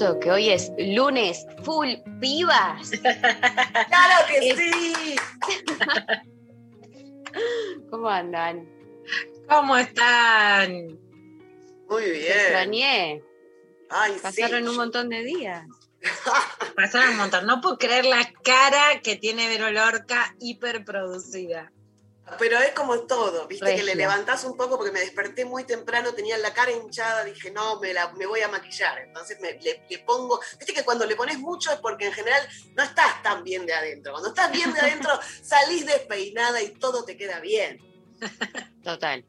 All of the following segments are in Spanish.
cierto que hoy es lunes full pibas? ¡Claro que Es- sí! ¿Cómo andan? ¿Cómo están? Muy Te bien. extrañé. Ay, Pasaron sí. un montón de días. Pasaron un montón. No puedo creer la cara que tiene Vero Lorca hiperproducida. Pero es como todo, viste que le levantás un poco porque me desperté muy temprano, tenía la cara hinchada, dije, no, me, la, me voy a maquillar. Entonces me, le, le pongo, viste que cuando le pones mucho es porque en general no estás tan bien de adentro. Cuando estás bien de adentro, salís despeinada y todo te queda bien. Total.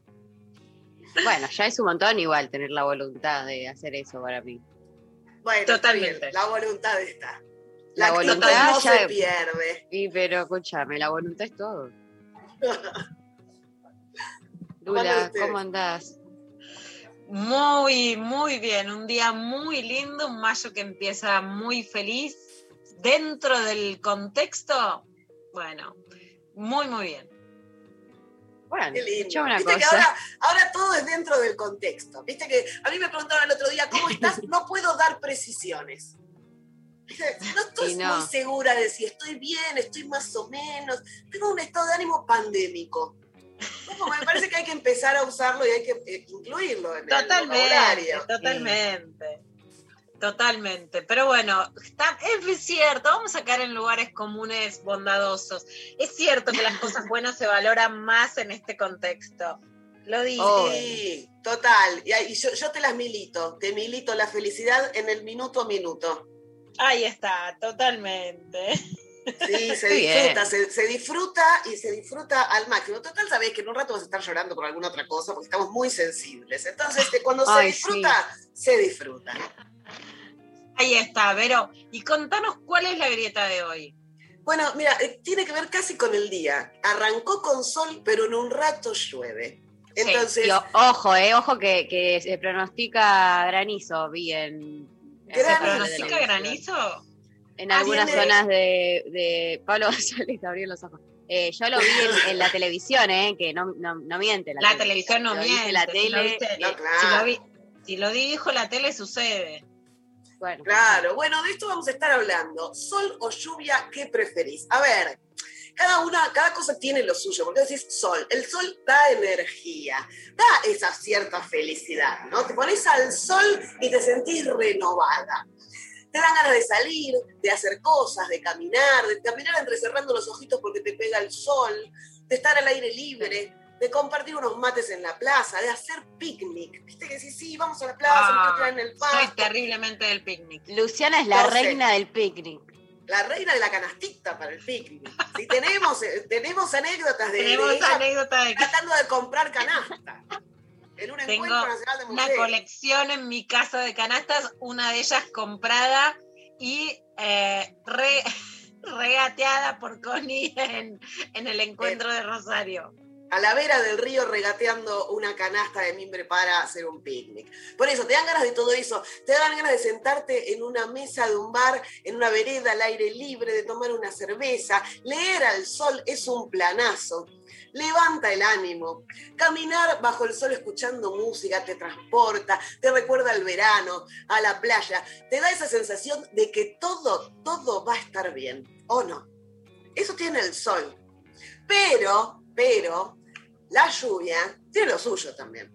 Bueno, ya es un montón igual tener la voluntad de hacer eso para mí. Bueno, está Totalmente. bien, la voluntad está. La La, voluntad no ya- se pierde. Y pero escúchame, la voluntad es todo. ¿Cómo andan Lula? ¿cómo andás? Muy, muy bien. Un día muy lindo, un mayo que empieza muy feliz. Dentro del contexto, bueno, muy, muy bien. Bueno, Qué lindo. escuchame una Viste que cosa. ahora, ahora todo es dentro del contexto. Viste que a mí me preguntaron el otro día, ¿cómo estás? No puedo dar precisiones. No estoy no. muy segura de si estoy bien, estoy más o menos. Tengo un estado de ánimo pandémico. Como me parece que hay que empezar a usarlo y hay que eh, incluirlo en el Totalmente, vocabulario. totalmente. Totalmente. Pero bueno, está, es cierto, vamos a caer en lugares comunes bondadosos. Es cierto que las cosas buenas se valoran más en este contexto. Lo dije. Oh. Sí, total. Y yo, yo te las milito. Te milito la felicidad en el minuto a minuto. Ahí está, totalmente. Sí, se disfruta, se, se disfruta y se disfruta al máximo. Total, sabés que en un rato vas a estar llorando por alguna otra cosa porque estamos muy sensibles. Entonces, de cuando se Ay, disfruta, se disfruta. Ahí está, Vero. Y contanos cuál es la grieta de hoy. Bueno, mira, eh, tiene que ver casi con el día. Arrancó con sol, pero en un rato llueve. Entonces, Y o- ojo, eh, ojo que, que se pronostica granizo bien. ¿Pronostica granizo? En Ah, algunas viene- zonas de, de Pablo González abrió los ojos. Eh, yo lo vi en, en la televisión, eh, que no, no, no miente. La tele. televisión no Lo miente. en la si lo tele. eh, claro. si, lo vi- si lo dijo la tele, sucede. bueno, Claro, bueno, de esto vamos a estar hablando. Sol o lluvia, ¿qué preferís? A ver, cada una, cada cosa tiene lo suyo, porque decís sol. El sol da energía, da esa cierta felicidad, ¿no? Te pones al sol y te sentís renovada. Te dan ganas de salir, de hacer cosas, de caminar, de caminar entrecerrando los ojitos porque te pega el sol, de estar al aire libre, de compartir unos mates en la plaza, de hacer picnic. Viste que sí, sí, vamos a la plaza, Ah, traen el Soy pasto. terriblemente del picnic. Luciana es la No sé. reina del picnic. La reina de la canastita para el picnic. Si tenemos, eh, tenemos anécdotas de, de Tenemos ella anécdota de tratando de comprar canasta. En un Tengo encuentro nacional de una mujeres. colección en mi casa de canastas, una de ellas comprada y eh, re- regateada por Connie en, en el encuentro de Rosario. A la vera del río regateando una canasta de mimbre para hacer un picnic. Por eso, te dan ganas de todo eso. Te dan ganas de sentarte en una mesa de un bar, en una vereda al aire libre, de tomar una cerveza. Leer al sol es un planazo. Levanta el ánimo. Caminar bajo el sol escuchando música te transporta, te recuerda al verano, a la playa. Te da esa sensación de que todo, todo va a estar bien. ¿O no? Eso tiene el sol. Pero, pero, la lluvia tiene lo suyo también.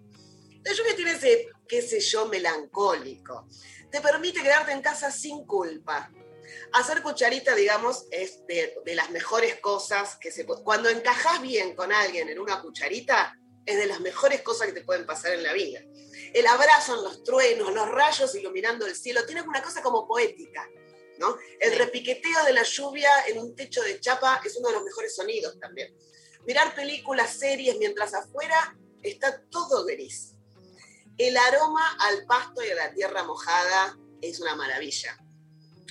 La lluvia tiene ese, qué sé yo, melancólico. Te permite quedarte en casa sin culpa. Hacer cucharita, digamos, es de, de las mejores cosas que se puede. Cuando encajas bien con alguien en una cucharita, es de las mejores cosas que te pueden pasar en la vida. El abrazo en los truenos, los rayos iluminando el cielo, tiene una cosa como poética. ¿no? El repiqueteo de la lluvia en un techo de chapa es uno de los mejores sonidos también. Mirar películas, series, mientras afuera está todo gris. El aroma al pasto y a la tierra mojada es una maravilla.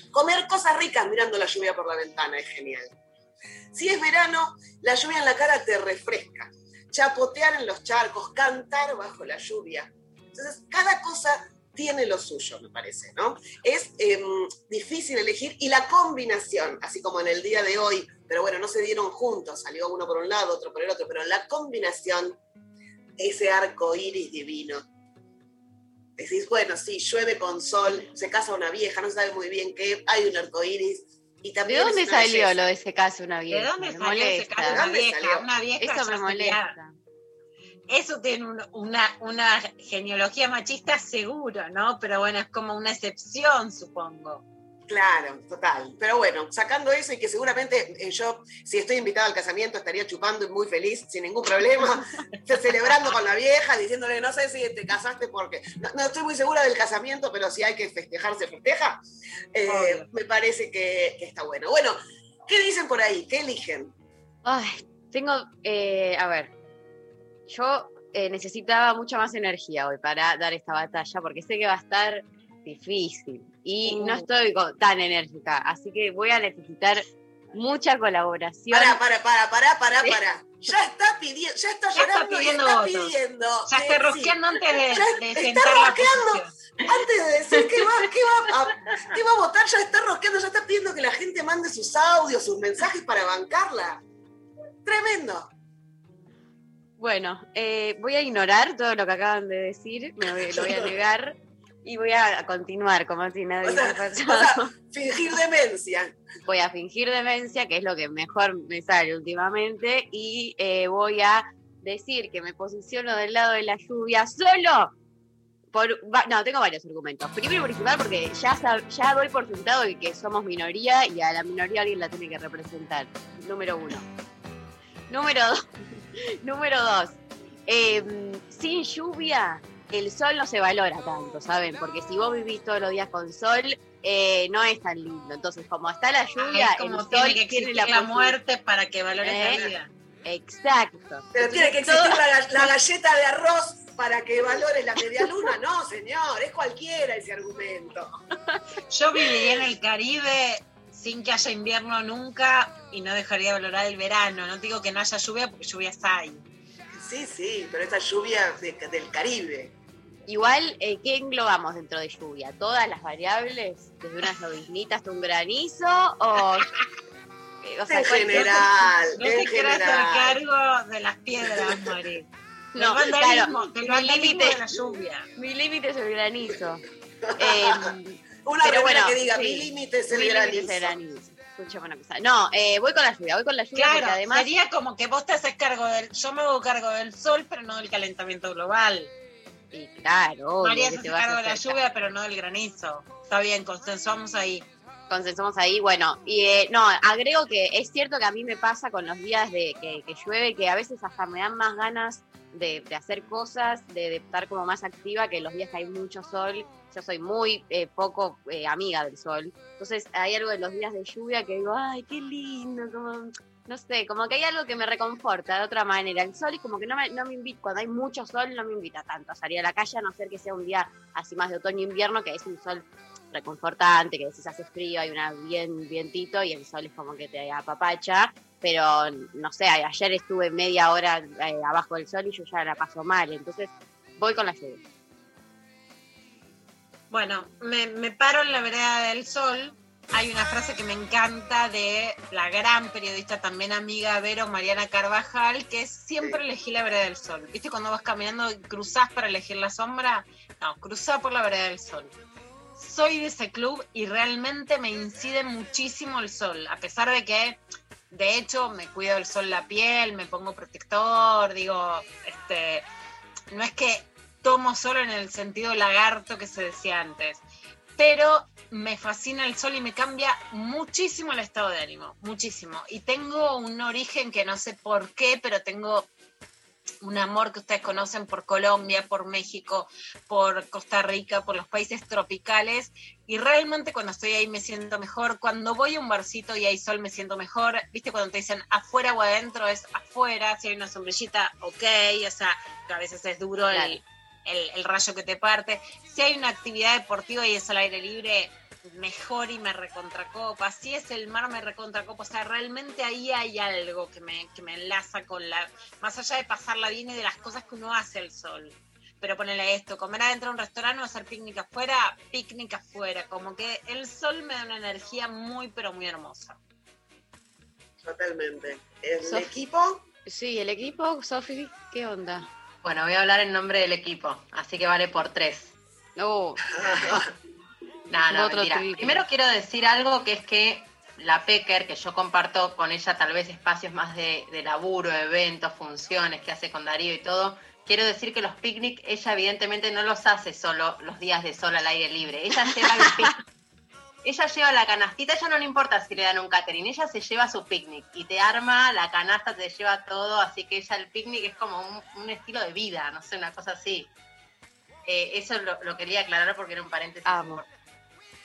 Comer cosas ricas mirando la lluvia por la ventana es genial. Si es verano, la lluvia en la cara te refresca. Chapotear en los charcos, cantar bajo la lluvia. Entonces, cada cosa tiene lo suyo, me parece, ¿no? Es em, difícil elegir y la combinación, así como en el día de hoy, pero bueno, no se dieron juntos, salió uno por un lado, otro por el otro, pero la combinación, ese arco iris divino. Decís, bueno, sí, llueve con sol, se casa una vieja, no se sabe muy bien qué, hay un arco iris. Y ¿De también dónde es una salió belleza. lo de ese caso una vieja? ¿De dónde Me salió ese molesta. caso? ¿De Una dónde vieja, salió? una vieja Eso me molesta. Eso tiene un- una, una genealogía machista seguro, ¿no? Pero bueno, es como una excepción, supongo. Claro, total. Pero bueno, sacando eso y que seguramente eh, yo, si estoy invitada al casamiento, estaría chupando y muy feliz, sin ningún problema, celebrando con la vieja, diciéndole, no sé si te casaste porque... No, no estoy muy segura del casamiento, pero si hay que festejar, se festeja. Eh, me parece que, que está bueno. Bueno, ¿qué dicen por ahí? ¿Qué eligen? Ay, tengo, eh, a ver, yo eh, necesitaba mucha más energía hoy para dar esta batalla, porque sé que va a estar difícil y no Uh. estoy tan enérgica, así que voy a necesitar mucha colaboración. Para, para, para, para, para, para. Ya está pidiendo, ya está Ya está llorando y pidiendo está pidiendo. Ya está sí. rosqueando antes de, Ya de está la rosqueando. Antes de decir que va, que va, a, que va a votar, ya está rosqueando, ya está pidiendo que la gente mande sus audios, sus mensajes para bancarla. Tremendo. Bueno, eh, voy a ignorar todo lo que acaban de decir, me voy- lo voy a negar y voy a continuar como si nada O sea, hubiese o sea, fingir demencia. voy a fingir demencia, que es lo que mejor me sale últimamente, y eh, voy a decir que me posiciono del lado de la lluvia solo por... No, tengo varios argumentos. Primero y principal porque ya, ya doy por sentado de que somos minoría y a la minoría alguien la tiene que representar. Número uno. Número dos. Número dos. em, sin lluvia, el sol no se valora tanto, ¿saben? Porque si vos vivís todos los días con sol, eh, no es tan lindo. Entonces, como está la lluvia, Es el como sol tiene que tiene existir la, muerte para que valores Eh, la vida. Exacto. Pero tiene que existir todo- la, ga- la galleta de arroz para que valore la media luna. No, señor, es cualquiera ese argumento. Yo viviría en el Caribe sin que haya invierno nunca y no dejaría de valorar el verano. No digo que no haya lluvia porque lluvias hay. Sí, sí, pero esta lluvia de- del Caribe. Igual, eh, ¿qué englobamos dentro de lluvia? ¿Todas las variables? ¿Desde unas lloviznitas hasta un granizo? ¿O, eh, o sea, En general, No te quieras hacer cargo de las piedras, Mari. No, del vandalismo, claro, del mi vandalismo límite- de la lluvia. Mi límite es el granizo. Eh, Una Pero bueno, que diga, sí. mi límite es el mi granizo. es el granizo. Escuchame una cosa. No, eh, voy con la lluvia, voy con la lluvia porque Claro, además... sería como que vos te haces cargo del. Yo me hago cargo del sol, pero no del calentamiento global. Y claro, María se hace cargo de la lluvia, pero no del granizo. Está bien, consensuamos ahí. consensamos ahí. Bueno, y eh, no, agrego que es cierto que a mí me pasa con los días de que, que llueve que a veces hasta me dan más ganas de, de hacer cosas, de, de estar como más activa que los días que hay mucho sol. Yo soy muy eh, poco eh, amiga del sol. Entonces hay algo de los días de lluvia que digo, ay, qué lindo, como, no sé, como que hay algo que me reconforta de otra manera. El sol es como que no me, no me invita, cuando hay mucho sol no me invita tanto a salir a la calle, a no ser que sea un día así más de otoño-invierno, que es un sol reconfortante, que decís hace frío, hay una bien vientito y el sol es como que te apapacha, pero no sé, ayer estuve media hora eh, abajo del sol y yo ya la paso mal, entonces voy con la lluvia. Bueno, me, me paro en la vereda del sol. Hay una frase que me encanta de la gran periodista, también amiga Vero Mariana Carvajal, que es siempre elegí la vereda del sol. ¿Viste cuando vas caminando y cruzás para elegir la sombra? No, cruzá por la vereda del sol. Soy de ese club y realmente me incide muchísimo el sol, a pesar de que, de hecho, me cuido del sol la piel, me pongo protector, digo, este, no es que tomo solo en el sentido lagarto que se decía antes. Pero me fascina el sol y me cambia muchísimo el estado de ánimo, muchísimo. Y tengo un origen que no sé por qué, pero tengo un amor que ustedes conocen por Colombia, por México, por Costa Rica, por los países tropicales. Y realmente cuando estoy ahí me siento mejor. Cuando voy a un barcito y hay sol me siento mejor. Viste, cuando te dicen afuera o adentro es afuera. Si hay una sombrillita, ok. O sea, que a veces es duro el, el, el rayo que te parte. Si hay una actividad deportiva y es al aire libre, mejor y me recontracopa. Si es el mar, me recontracopa. O sea, realmente ahí hay algo que me, que me enlaza con la. Más allá de pasarla bien y de las cosas que uno hace al sol. Pero ponele esto, comer adentro de un restaurante o hacer picnic afuera, picnic afuera. Como que el sol me da una energía muy, pero muy hermosa. Totalmente. ¿El Sof- equipo? Sí, el equipo, Sofi, ¿qué onda? Bueno, voy a hablar en nombre del equipo, así que vale por tres. No, No, no, Otro mentira. Primero quiero decir algo que es que la Pecker, que yo comparto con ella tal vez espacios más de, de laburo, eventos, funciones que hace con Darío y todo, quiero decir que los picnic ella evidentemente no los hace solo los días de sol al aire libre. Ella lleva el pic- Ella lleva la canastita, ella no le importa si le dan un catering, ella se lleva su picnic y te arma la canasta, te lleva todo, así que ella el picnic es como un, un estilo de vida, no sé, una cosa así. Eh, eso lo, lo quería aclarar porque era un paréntesis. Amo.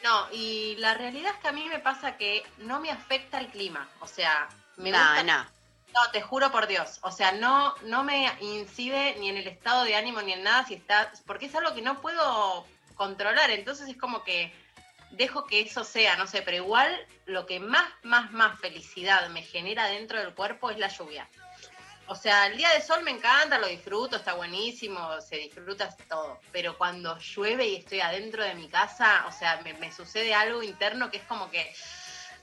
No, y la realidad es que a mí me pasa que no me afecta el clima. O sea, me no, gusta. no. No, te juro por Dios. O sea, no, no me incide ni en el estado de ánimo ni en nada si está. Porque es algo que no puedo controlar. Entonces es como que dejo que eso sea, no sé, pero igual lo que más, más, más felicidad me genera dentro del cuerpo es la lluvia. O sea, el día de sol me encanta, lo disfruto, está buenísimo, se disfruta todo. Pero cuando llueve y estoy adentro de mi casa, o sea, me, me sucede algo interno que es como que,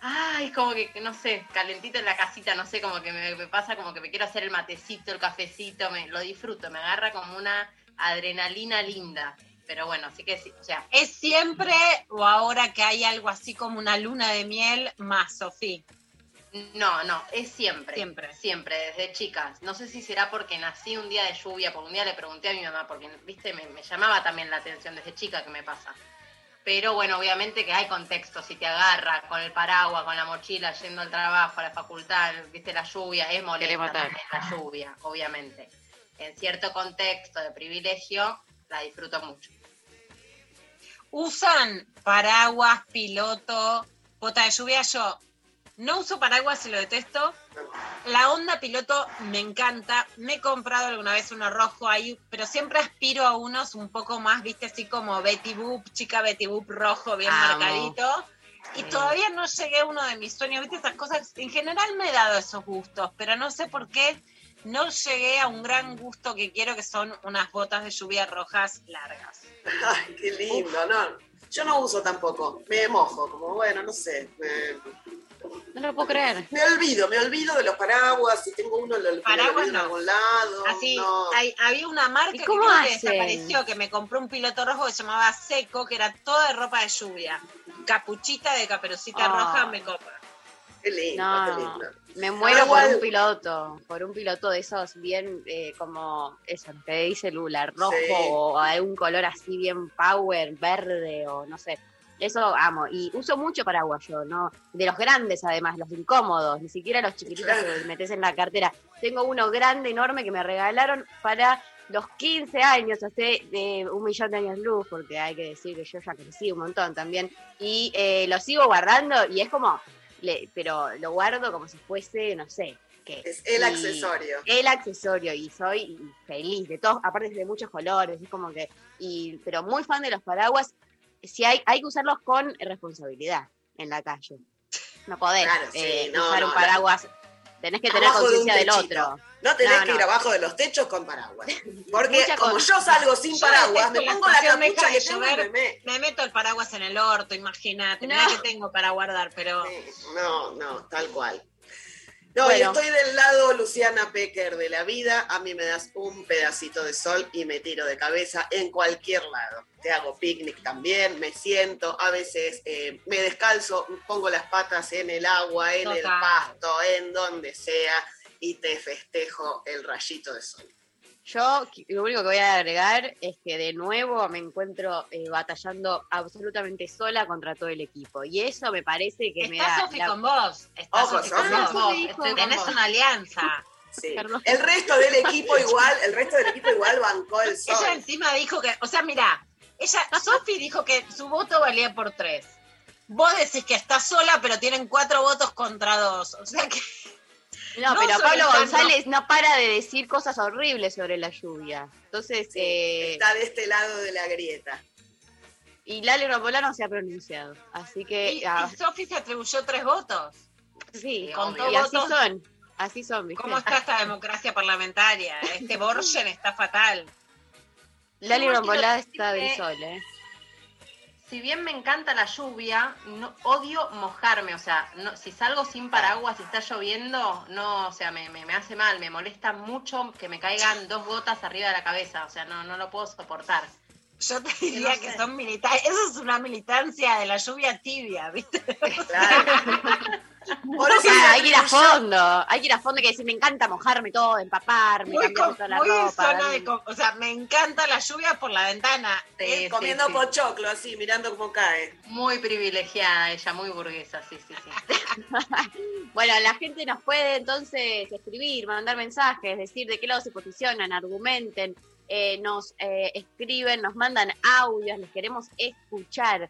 ay, como que, no sé, calentito en la casita, no sé, como que me, me pasa como que me quiero hacer el matecito, el cafecito, me, lo disfruto, me agarra como una adrenalina linda. Pero bueno, así que sí, o sea, ¿Es siempre o ahora que hay algo así como una luna de miel más, Sofía? No, no, es siempre. Siempre. Siempre, desde chicas. No sé si será porque nací un día de lluvia, porque un día le pregunté a mi mamá, porque, viste, me, me llamaba también la atención desde chica que me pasa. Pero bueno, obviamente que hay contexto, si te agarra con el paraguas, con la mochila, yendo al trabajo, a la facultad, viste, la lluvia, es molesta también la lluvia, obviamente. En cierto contexto de privilegio, la disfruto mucho. ¿Usan paraguas, piloto, bota de lluvia? Yo no uso paraguas y lo detesto. La onda piloto me encanta. Me he comprado alguna vez uno rojo ahí, pero siempre aspiro a unos un poco más, viste, así como Betty Boop, chica Betty Boop rojo, bien Amo. marcadito. Y Sí. todavía no llegué a uno de mis sueños, viste, esas cosas. En general me he dado esos gustos, pero no sé por qué no llegué a un gran gusto que quiero, que son unas botas de lluvia rojas largas. Ay, qué lindo, ¿no? Yo no uso tampoco, me mojo, como bueno, no sé. Me, No lo puedo creer. me olvido, me olvido de los paraguas, si tengo uno lo, lo Paraguas en no. algún lado. Así, no. hay- había una marca ¿Y que creo que desapareció, que me compró un piloto rojo que se llamaba Seco, que era toda de ropa de lluvia. Capuchita de caperucita Ah. roja, me copa. Qué lindo, No, qué lindo. Me muero por igual- un piloto, por un piloto de esos bien eh, como eso, que dice Lula, rojo Sí. o algún color así bien power, verde o no sé. Eso amo. Y uso mucho paraguas yo, ¿no? De los grandes además, los incómodos, ni siquiera los chiquititos que metes en la cartera. Tengo uno grande, enorme, que me regalaron para los 15 años, hace de un millón de años luz, porque hay que decir que yo ya crecí un montón también. Y eh, lo sigo guardando y es como, le- pero lo guardo como si fuese, no sé, qué. Es el Y- accesorio. El accesorio y soy feliz de todos, aparte de muchos colores, es como que, y, pero muy fan de los paraguas. Si hay, hay que usarlos con responsabilidad en la calle. No podés Claro, sí, eh, no, usar no, un paraguas. Tenés que tener Abajo de conciencia del otro. No tenés No, que no. ir abajo de los techos con paraguas. Porque como yo salgo sin Yo paraguas, me pongo la capucha que llover. me, me- Me meto el paraguas en el orto, imagínate. No. Mirá que tengo para guardar, pero Sí, No, no, tal cual. No, y Bueno. estoy del lado Luciana Pecker de la vida. A mí me das un pedacito de sol y me tiro de cabeza en cualquier lado. Te hago picnic también, me siento, a veces eh, me descalzo, pongo las patas en el agua, en el pasto, en donde sea, y te festejo el rayito de sol. Yo lo único que voy a agregar es que de nuevo me encuentro eh, batallando absolutamente sola contra todo el equipo. Y eso me parece que me Está da. Sofi la- con vos. Está Ojo, Sofi con con vos. Estoy- Tenés una alianza. Sí. El resto del equipo igual, el resto del equipo igual bancó el sol. Ella encima dijo que, o sea, mira, ella, Sofi dijo que su voto valía por tres. Vos decís que está sola, pero tienen cuatro votos contra dos. O sea que No, No pero Pablo. González no para de decir cosas horribles sobre la lluvia. Entonces, Sí, eh, está de este lado de la grieta. y Lali Rapolano se ha pronunciado. Así que, y, ah, y Sofi se atribuyó tres votos. sí, contó y así votos. son. Así son, ¿viste? ¿Cómo está esta democracia parlamentaria? Este Borgen está fatal. Lali decir está del sol, ¿eh? Si bien me encanta la lluvia, no, odio mojarme. O sea, no, si salgo sin paraguas y está lloviendo, no, o sea, me, me- me hace mal, me molesta mucho que me caigan dos gotas arriba de la cabeza. O sea, no, no lo puedo soportar. Yo te diría No que sé. son militares. Eso es una militancia de la lluvia tibia, ¿viste? Claro. Por eso Ah, hay que ir a fondo, hay que ir a fondo que decir, me encanta mojarme todo, empaparme, Muy, cambiarme com- toda la muy ropa. de O sea, me encanta la lluvia por la ventana. Sí, sí, comiendo sí. pochoclo así, mirando cómo cae. Muy privilegiada ella, muy burguesa, sí, sí, sí. Bueno, la gente nos puede entonces escribir, mandar mensajes, decir de qué lado se posicionan, argumenten, eh, nos eh, escriben, nos mandan audios, les queremos escuchar.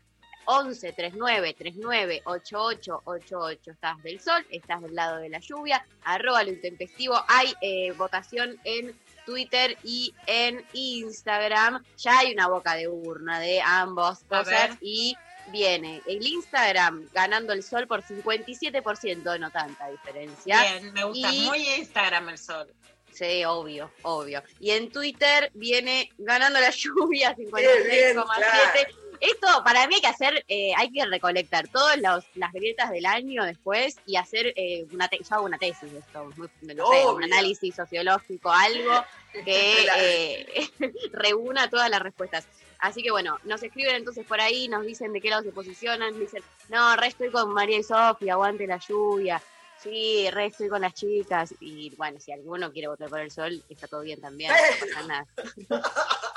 11 39 39 88 88 estás del sol, estás del lado de la lluvia, arroba lo intempestivo, hay eh, votación en Twitter y en Instagram, ya hay una boca de urna de ambos cosas y viene el Instagram ganando el sol por 57%, no tanta diferencia. Bien, me gusta Y- muy Instagram el sol. Sí, obvio, obvio. Y en Twitter viene ganando la lluvia bien, 56,7. Esto para mí hay que hacer, eh, hay que recolectar todas las grietas del año después y hacer eh, una, te- yo hago una tesis de esto, muy- no sé, un análisis sociológico, algo que eh, reúna todas las respuestas. Así que bueno, nos escriben entonces por ahí, nos dicen de qué lado se posicionan, dicen, no, re estoy con María y Sofía, aguante la lluvia. Sí, re estoy con las chicas. Y bueno, si alguno quiere votar por el sol, está todo bien también, no pasa nada.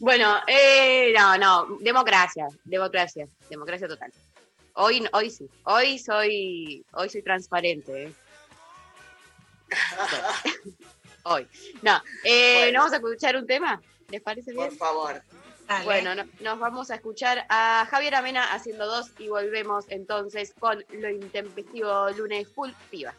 bueno, eh, no, no, democracia, democracia, democracia total. Hoy, hoy sí, hoy soy, hoy soy transparente. ¿eh? hoy. No, eh, Bueno. ¿nos vamos a escuchar un tema? ¿Les parece bien? Por favor. Dale. Bueno, no- nos vamos a escuchar a Javier Amena haciendo dos y volvemos entonces con lo intempestivo lunes full pibas.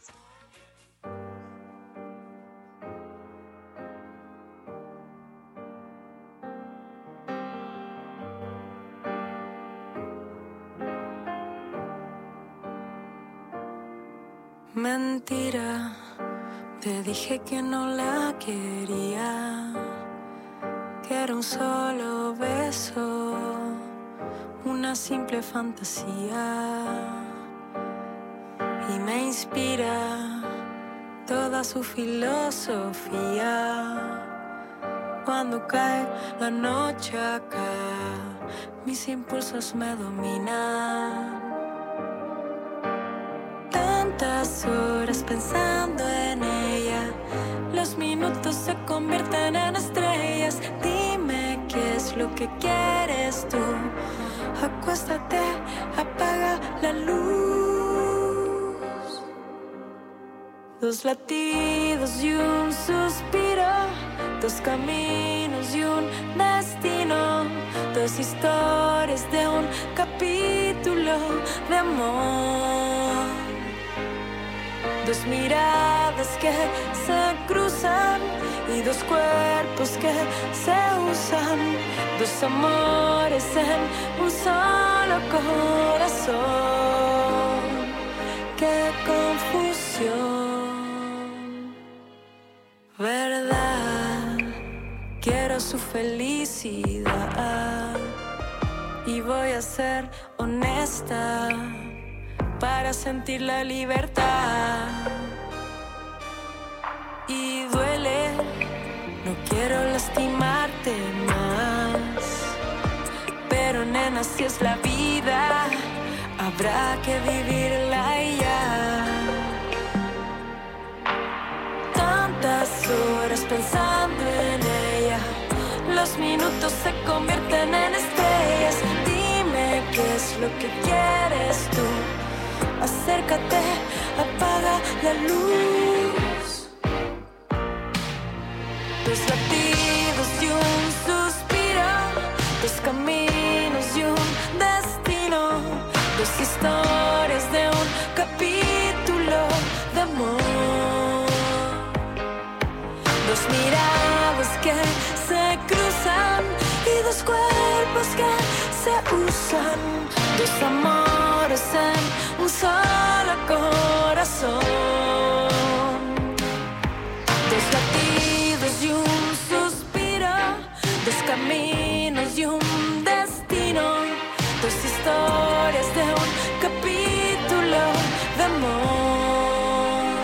Mentira, te dije que no la quería, que era un solo beso, una simple fantasía. Y me inspira toda su filosofía. Cuando cae la noche acá, mis impulsos me dominan horas pensando en ella. Los minutos se convierten en estrellas. Dime qué es lo que quieres tú. Acuéstate, apaga la luz. Dos latidos y un suspiro. Dos caminos y un destino. Dos historias de un capítulo de amor. Dos miradas que se cruzan y dos cuerpos que se usan. Dos amores en un solo corazón. Qué confusión. Verdad, quiero su felicidad. Y voy a ser honesta para sentir la libertad. Y duele, no quiero lastimarte más. Pero nena, si es la vida, habrá que vivirla ya. Tantas horas pensando en ella. Los minutos se convierten en estrellas. Dime qué es lo que quieres tú. Acércate, apaga la luz. Dos latidos y un suspiro, dos caminos y un destino, dos historias de un capítulo de amor. Dos miradas que se cruzan y dos cuerpos que se usan, dos amores solo corazón. Dos latidos y un suspiro, dos caminos y un destino, dos historias de un capítulo de amor.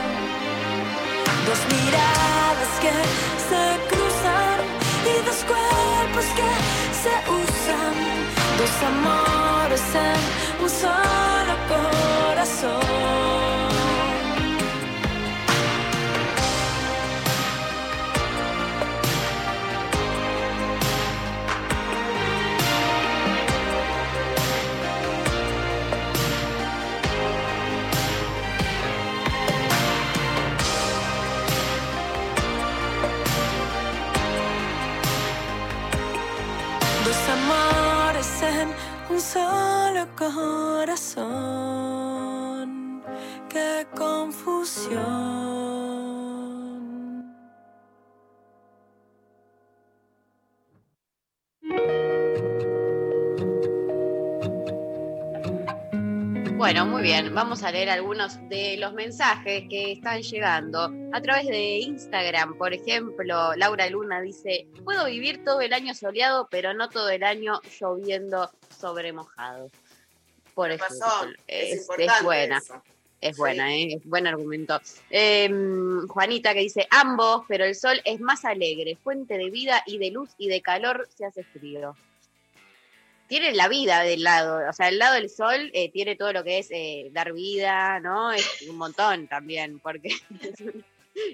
Dos miradas que se cruzan y dos cuerpos que se usan, dos amores corazón. Qué confusión. Bueno, muy bien. Vamos a leer algunos de los mensajes que están llegando a través de Instagram. Por ejemplo, Laura Luna dice: Puedo vivir todo el año soleado, pero no todo el año lloviendo sobre mojado. Por Tiene ejemplo, razón, es, es, es buena. eso. Es Sí. buena, ¿eh? es buen argumento. Eh, Juanita que dice, ambos, pero el sol es más alegre, fuente de vida y de luz y de calor se hace frío. Tiene la vida del lado, o sea, el lado del sol eh, tiene todo lo que es eh, dar vida, ¿no? Es un montón también, porque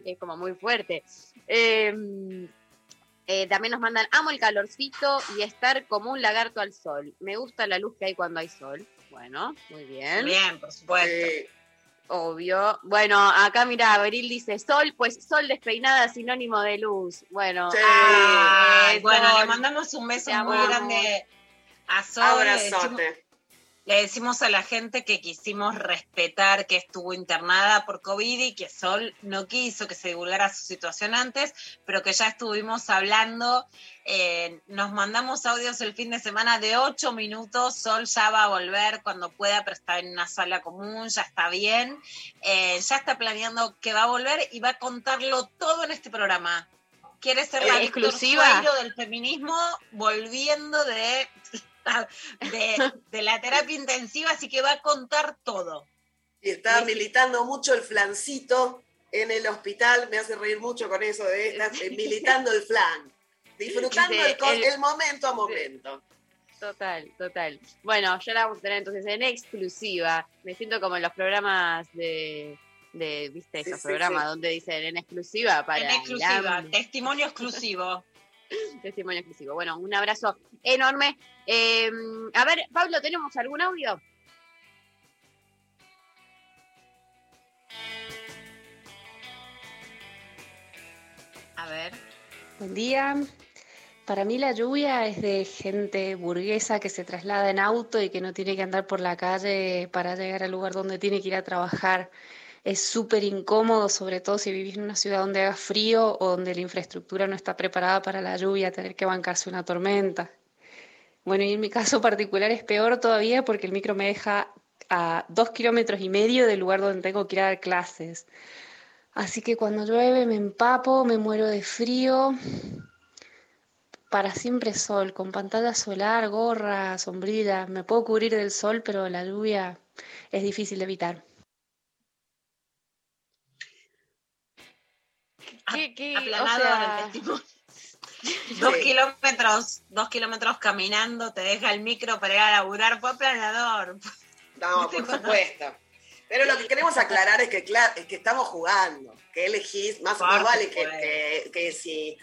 es, como muy fuerte. Eh, también nos mandan, amo el calorcito y estar como un lagarto al sol. Me gusta la luz que hay cuando hay sol. Bueno, muy bien. Bien, por supuesto. Sí. Obvio. Bueno, acá mira, Abril dice sol, pues sol despeinada, sinónimo de luz. Bueno, Sí. Ay, eso. bueno, le mandamos un beso Te muy amamos. grande a Sol. Le decimos, Abrazote. le decimos a la gente que quisimos respetar que estuvo internada por COVID y que Sol no quiso que se divulgara su situación antes, pero que ya estuvimos hablando. Eh, nos mandamos audios el fin de semana de ocho minutos. Sol ya va a volver cuando pueda, pero está en una sala común, ya está bien. Eh, ya está planeando que va a volver y va a contarlo todo en este programa. Quiere ser la Eh, exclusiva. Del feminismo volviendo de, de, de la terapia intensiva, así que va a contar todo. Y está militando mucho el flancito en el hospital, me hace reír mucho con eso de eh, militando el flan, disfrutando Dice, el, co- el- el momento a momento. total, total. Bueno, ya la vamos a tener entonces en exclusiva. Me siento como en los programas de, de ¿viste? Sí, Esos sí, programas sí. donde dicen en exclusiva para en exclusiva, Lam. testimonio exclusivo. testimonio exclusivo. Bueno, un abrazo enorme. Eh, a ver, Pablo, ¿tenemos algún audio? A ver. Buen día. Para mí la lluvia es de gente burguesa que se traslada en auto y que no tiene que andar por la calle para llegar al lugar donde tiene que ir a trabajar. Es súper incómodo, sobre todo si vivís en una ciudad donde haga frío o donde la infraestructura no está preparada para la lluvia, tener que bancarse una tormenta. Bueno, y en mi caso particular es peor todavía porque el micro me deja a dos kilómetros y medio del lugar donde tengo que ir a dar clases. Así que cuando llueve me empapo, me muero de frío. Para siempre sol, con pantalla solar, gorra, sombrilla. Me puedo cubrir del sol, pero la lluvia es difícil de evitar. ¿Qué, qué, o sea, el testimonio. Dos Sí. kilómetros, dos kilómetros caminando, te deja el micro para ir a laburar, fue aplanador. No, por supuesto. Pero lo que queremos aclarar es que, claro, es que estamos jugando, que elegís, más, Por más vale que, que, que si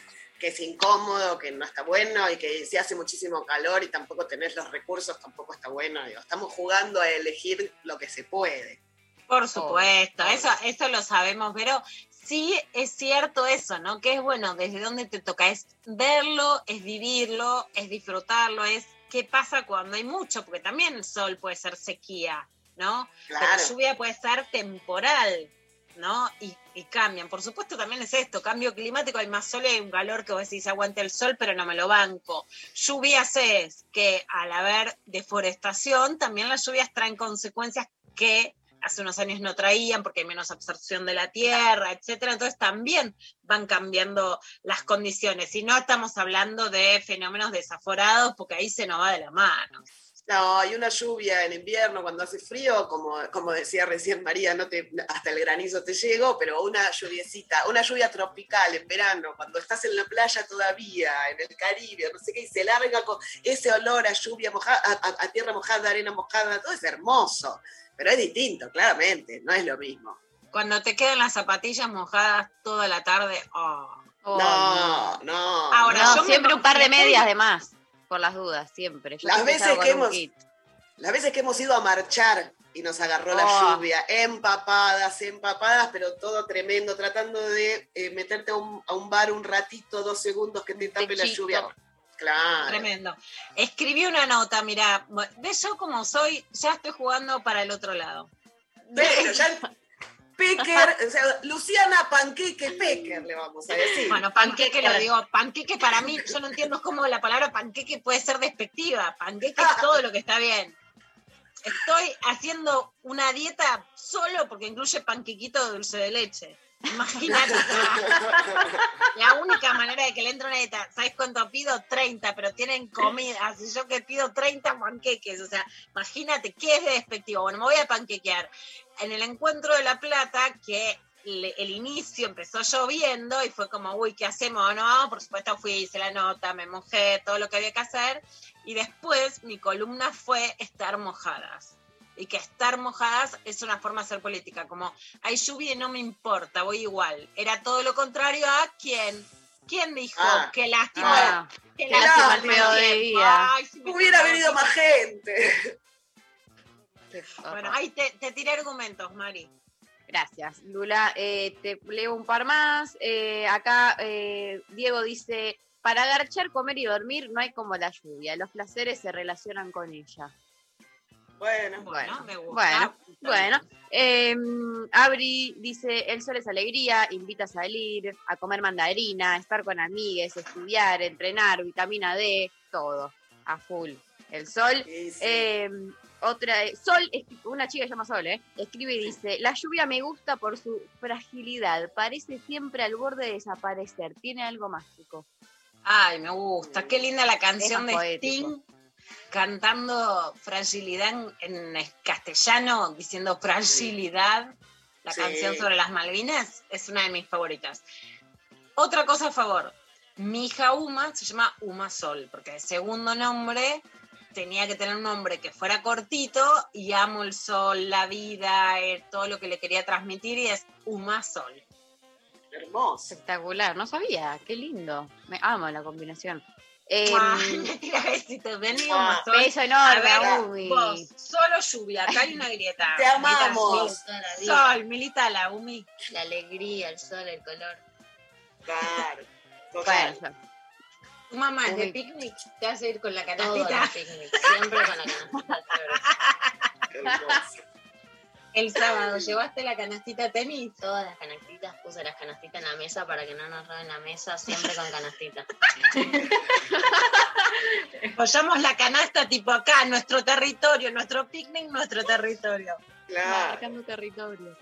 que es incómodo, que no está bueno y que si hace muchísimo calor y tampoco tenés los recursos, tampoco está bueno. Digo, estamos jugando a elegir lo que se puede. Por supuesto, eso, eso lo sabemos, pero sí es cierto eso, ¿no? Que es bueno, desde dónde te toca, es verlo, es vivirlo, es disfrutarlo, es qué pasa cuando hay mucho, porque también el sol puede ser sequía, ¿no? Claro. Pero lluvia puede ser temporal, ¿no? Y, cambian. Por supuesto también es esto, cambio climático, hay más sol y hay un calor que vos decís, aguante el sol, pero no me lo banco. Lluvias es que al haber deforestación, también las lluvias traen consecuencias que hace unos años no traían porque hay menos absorción de la tierra, etcétera. Entonces también van cambiando las condiciones. Y no estamos hablando de fenómenos desaforados porque ahí se nos va de la mano. No, hay una lluvia en invierno cuando hace frío, como, como decía recién María, no te, hasta el granizo te llegó, pero una lluviecita, una lluvia tropical en verano, cuando estás en la playa todavía, en el Caribe, no sé qué, y se larga con ese olor a lluvia mojada, a, a- a tierra mojada, arena mojada, todo es hermoso, pero es distinto, claramente, no es lo mismo. Cuando te quedan las zapatillas mojadas toda la tarde, oh. Oh, no, no. Ahora, no, yo me siempre un par de medias de más, por las dudas, siempre. Yo Las veces que hemos-. Las veces que hemos ido a marchar y nos agarró la Oh. lluvia, empapadas, empapadas, pero todo tremendo, tratando de eh, meterte a un, a un bar un ratito, dos segundos que te tape la lluvia. Claro. Tremendo. Escribí una nota, mira, yo como soy, ya estoy jugando para el otro lado. Pero ya Pecker, o sea, Luciana Panqueque Pecker, le vamos a decir. Bueno, panqueque lo digo, panqueque para mí, yo no entiendo cómo la palabra panqueque puede ser despectiva. Panqueque es todo lo que está bien. Estoy haciendo una dieta solo porque incluye panquequito de dulce de leche. Imagínate. La única manera de que le entre una dieta, ¿sabes cuánto pido? 30, pero tienen comida. Si yo que pido 30 panqueques, o sea, imagínate, ¿qué es de despectivo? Bueno, me voy a panquequear. En el encuentro de La Plata, que el inicio empezó lloviendo y fue como, uy, ¿qué hacemos? No, por supuesto fui, hice la nota, me mojé, todo lo que había que hacer. Y después mi columna fue estar mojadas. Y que estar mojadas es una forma de hacer política, como hay lluvia y no me importa, voy igual. Era todo lo contrario a quién. ¿Quién dijo? Ah. qué lástima, Ah, qué qué lástima el lástima, día. Ay, si me Hubiera venido más gente. qué Bueno, ahí te, te tiré argumentos, Mari. Gracias, Lula. Eh, te leo un par más. Eh, acá eh, Diego dice, para agarchar, comer y dormir no hay como la lluvia. Los placeres se relacionan con ella. Bueno, Bueno, Bueno, me gusta. bueno, Bueno, eh, Abri dice, el sol es alegría, invita a salir, a comer mandarina, estar con amigues, estudiar, entrenar, vitamina D, todo, a full. El sol sí, sí. eh, otra, Sol, una chica que se llama Sol, ¿eh? escribe y dice, la lluvia me gusta por su fragilidad, parece siempre al borde de desaparecer, tiene algo mágico. Ay, me gusta. Qué linda la canción Es de poético. Sting cantando fragilidad en, en castellano, diciendo fragilidad. La Sí. canción sobre las Malvinas es una de mis favoritas. Otra cosa a favor. Mi hija Uma se llama Uma Sol, porque el segundo nombre tenía que tener un nombre que fuera cortito y amo el sol, la vida, eh, todo lo que le quería transmitir y es Uma Sol. Hermoso. Espectacular, no sabía, qué lindo, me amo la combinación. Eh, tira besitos, vení Ah, Uma Sol. beso A enorme, ver, Umi. vos, solo lluvia, acá hay una grieta. Te amamos. Milita, Sol, milita la Umi. La alegría, el sol, el color. Claro. Bueno, Tu mamá es de picnic, te vas a ir con la Todo canastita. en picnic, siempre con la canastita. El sábado, ¿llevaste la canastita de tenis? Todas las canastitas, puse las canastitas en la mesa para que no nos roben la mesa, siempre con canastita. Apoyamos la canasta tipo acá, nuestro territorio, nuestro picnic, nuestro territorio. Claro. marcando territorio.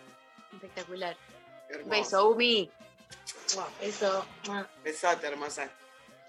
Espectacular. Hermoso. Beso, Umi. Eso, mua. Besote, hermosa.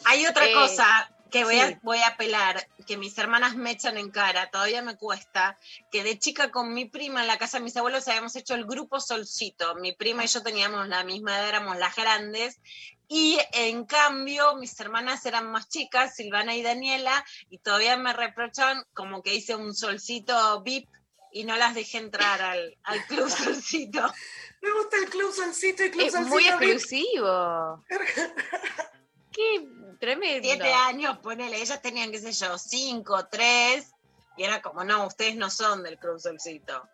Hay otra Eh, cosa que voy, sí. a, voy a apelar, que mis hermanas me echan en cara, todavía me cuesta, que de chica con mi prima en la casa de mis abuelos habíamos hecho el grupo Solcito. Mi prima y yo teníamos la misma edad, éramos las grandes, y en cambio mis hermanas eran más chicas, Silvana y Daniela, y todavía me reprochan como que hice un solcito VIP y no las dejé entrar al, al club solcito. Me gusta el Club Solcito y Club Es Solcito. muy VIP. exclusivo. Qué tremendo. Siete años, ponele, ellas tenían, qué sé yo, cinco, tres, y era como, no, ustedes no son del club solcito.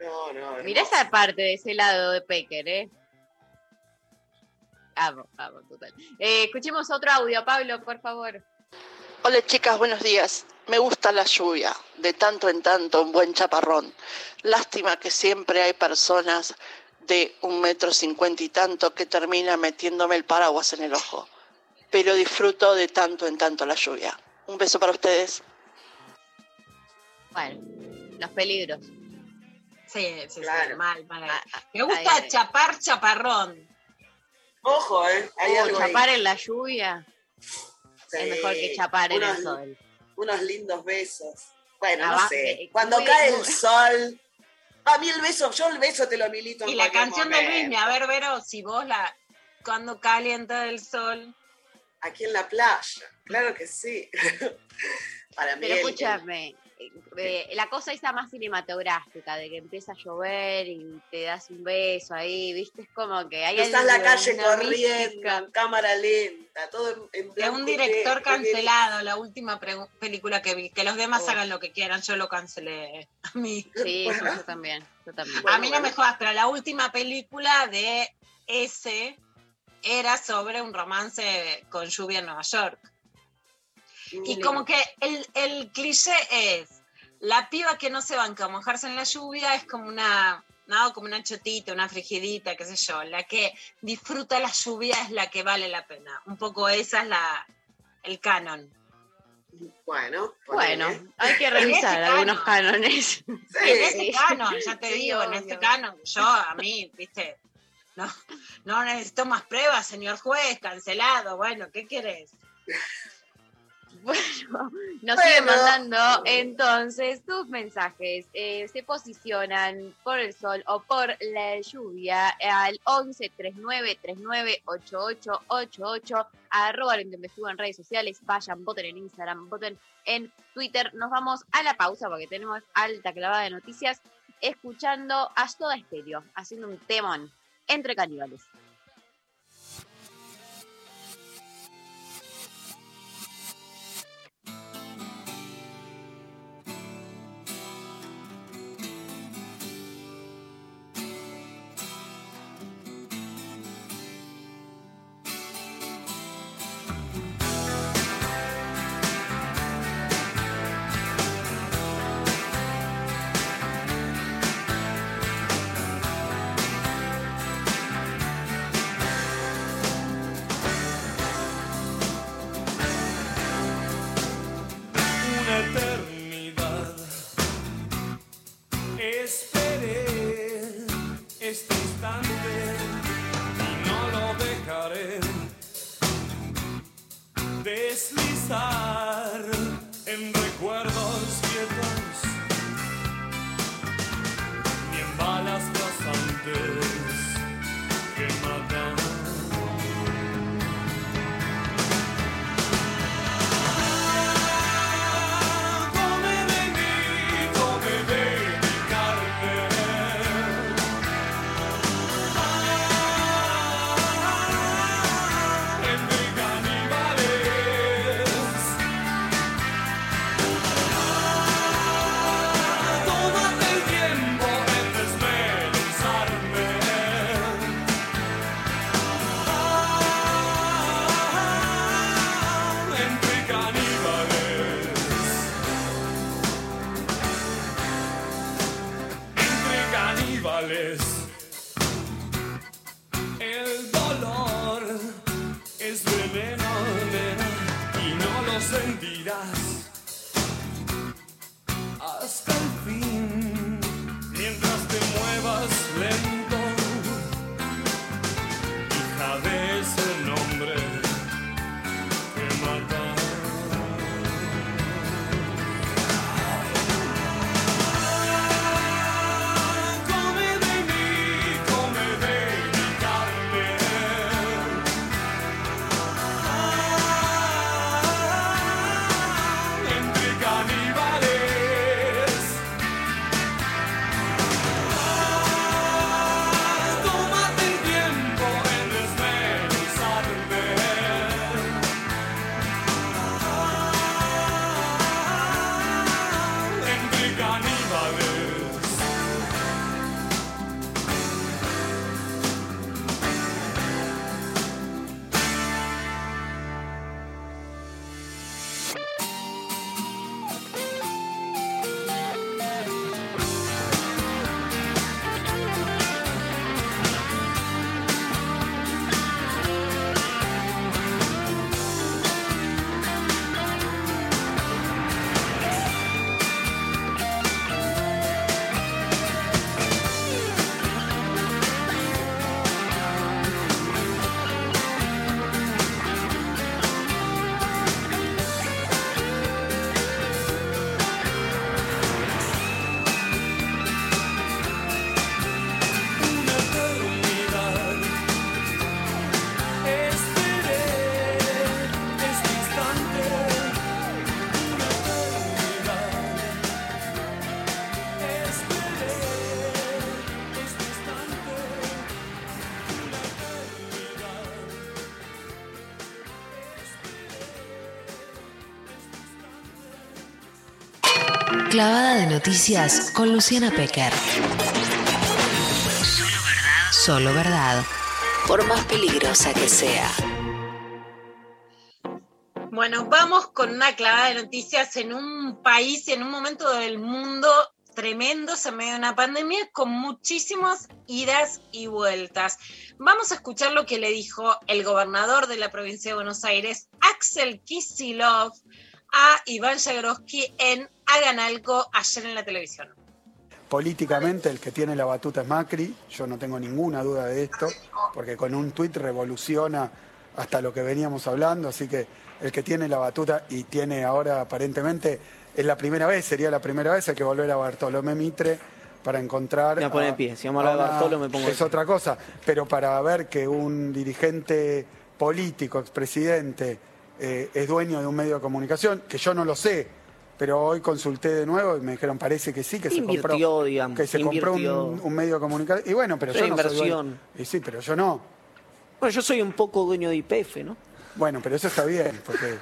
No, no. Mirá esa parte de ese lado de Pecker, ¿eh? Amo, amo, total. Eh, escuchemos otro audio, Pablo, por favor. Hola chicas, buenos días. Me gusta la lluvia, de tanto en tanto un buen chaparrón. Lástima que siempre hay personas de un metro cincuenta y tanto que terminan metiéndome el paraguas en el ojo. Pero disfruto de tanto en tanto la lluvia. Un beso para ustedes. Bueno, los peligros. Sí, sí, sí, Claro. mal, mal. ahí. Ah, ah, Me gusta ahí, ahí. chapar chaparrón. Ojo, ¿eh? Hay Oh, algo ahí. chapar en la lluvia Sí. es mejor que chapar en el sol. Unos lindos besos. Bueno, no sé. eh, Cuando cae el sol. A mí el beso, yo el beso te lo milito. en Y la canción de. Luis, a ver, Vero, si vos la. Cuando calienta el sol. Aquí en la playa. Claro que sí. Para mí. Pero el- escúchame, eh, la cosa esa más cinematográfica, de que empieza a llover y te das un beso ahí, ¿viste? Es como que hay algo la calle corriendo, mística. en cámara lenta, todo en, De un director cancelado, la última película que vi. Que los demás Oh. hagan lo que quieran, yo lo cancelé. A mí. Sí, sí, yo también, yo también. Bueno, a mí no me bueno. jodas, pero la última película de ese era sobre un romance con lluvia en Nueva York. Y como que el, el cliché es, la piba que no se banca a mojarse en la lluvia es como una, no, como una chotita, una frigidita, qué sé yo. La que disfruta la lluvia es la que vale la pena. Un poco esa es la, el canon. Bueno, Bueno, hay que revisar algunos canon. cánones. Sí. En ese canon, ya te Sí, digo, en este canon, yo a mí, viste, no, no necesito más pruebas, señor juez, cancelado, bueno, ¿qué querés? Bueno, nos Bueno. siguen mandando entonces sus mensajes. eh, se posicionan por el sol o por la lluvia al 11 39 39 88 88 arroba lo investigo en redes sociales. Vayan, voten en Instagram, voten en Twitter. Nos vamos a la pausa porque tenemos alta clavada de noticias escuchando a Soda Estéreo haciendo un temón entre caníbales. Clavada de noticias con Luciana Pecker. Solo verdad. Solo verdad. Por más peligrosa que sea. Bueno, vamos con una clavada de noticias en un país y en un momento del mundo tremendo, en medio de una pandemia, con muchísimas idas y vueltas. Vamos a escuchar lo que le dijo el gobernador de la provincia de Buenos Aires, Axel Kicillof, a Iván Jagroski en Hagan Algo ayer en la televisión. Políticamente el que tiene la batuta es Macri, yo no tengo ninguna duda de esto, porque con un tuit revoluciona hasta lo que veníamos hablando, así que el que tiene la batuta y tiene ahora aparentemente, es la primera vez, sería la primera vez, hay que volver a Bartolomé Mitre para encontrar... Me a- en pie, si vamos a hablar de a Bartolo me pongo Es otra cosa, pero para ver que un dirigente político, expresidente, eh, es dueño de un medio de comunicación, que yo no lo sé, pero hoy consulté de nuevo y me dijeron, parece que sí, que se compró, digamos, que se compró un, medio de comunicación. Y bueno, pero yo no soy dueño. inversión. Y sí, pero yo no. Bueno, yo soy un poco dueño de IPF, ¿no? Bueno, pero eso está bien, porque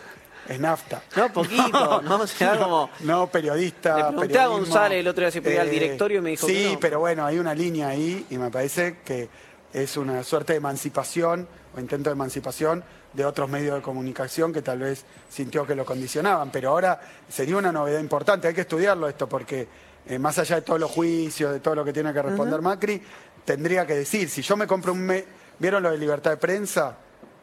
es nafta. No, poquito, ¿no? O sea, como- No, periodista. Le pregunté a González el otro día si pedía al directorio y me dijo Sí, que no. pero bueno, hay una línea ahí y me parece que es una suerte de emancipación o intento de emancipación de otros medios de comunicación que tal vez sintió que lo condicionaban. Pero ahora sería una novedad importante, hay que estudiarlo esto porque eh, más allá de todos los juicios, de todo lo que tiene que responder Macri, tendría que decir, si yo me compro un... me- ¿Vieron lo de libertad de prensa?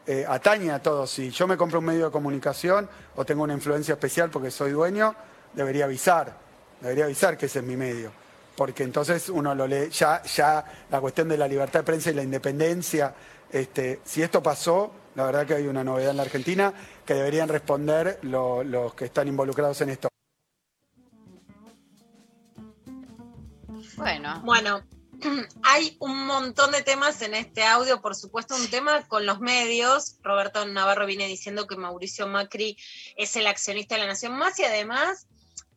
eh, atañe a todos. Si yo me compro un medio de comunicación o tengo una influencia especial porque soy dueño, debería avisar, debería avisar que ese es mi medio. Porque entonces uno lo lee, ya, ya la cuestión de la libertad de prensa y la independencia, este, si esto pasó, la verdad que hay una novedad en la Argentina que deberían responder lo- los que están involucrados en esto. Bueno, Bueno, hay un montón de temas en este audio, por supuesto, un tema con los medios. Roberto Navarro viene diciendo que Mauricio Macri es el accionista de la Nación Más y además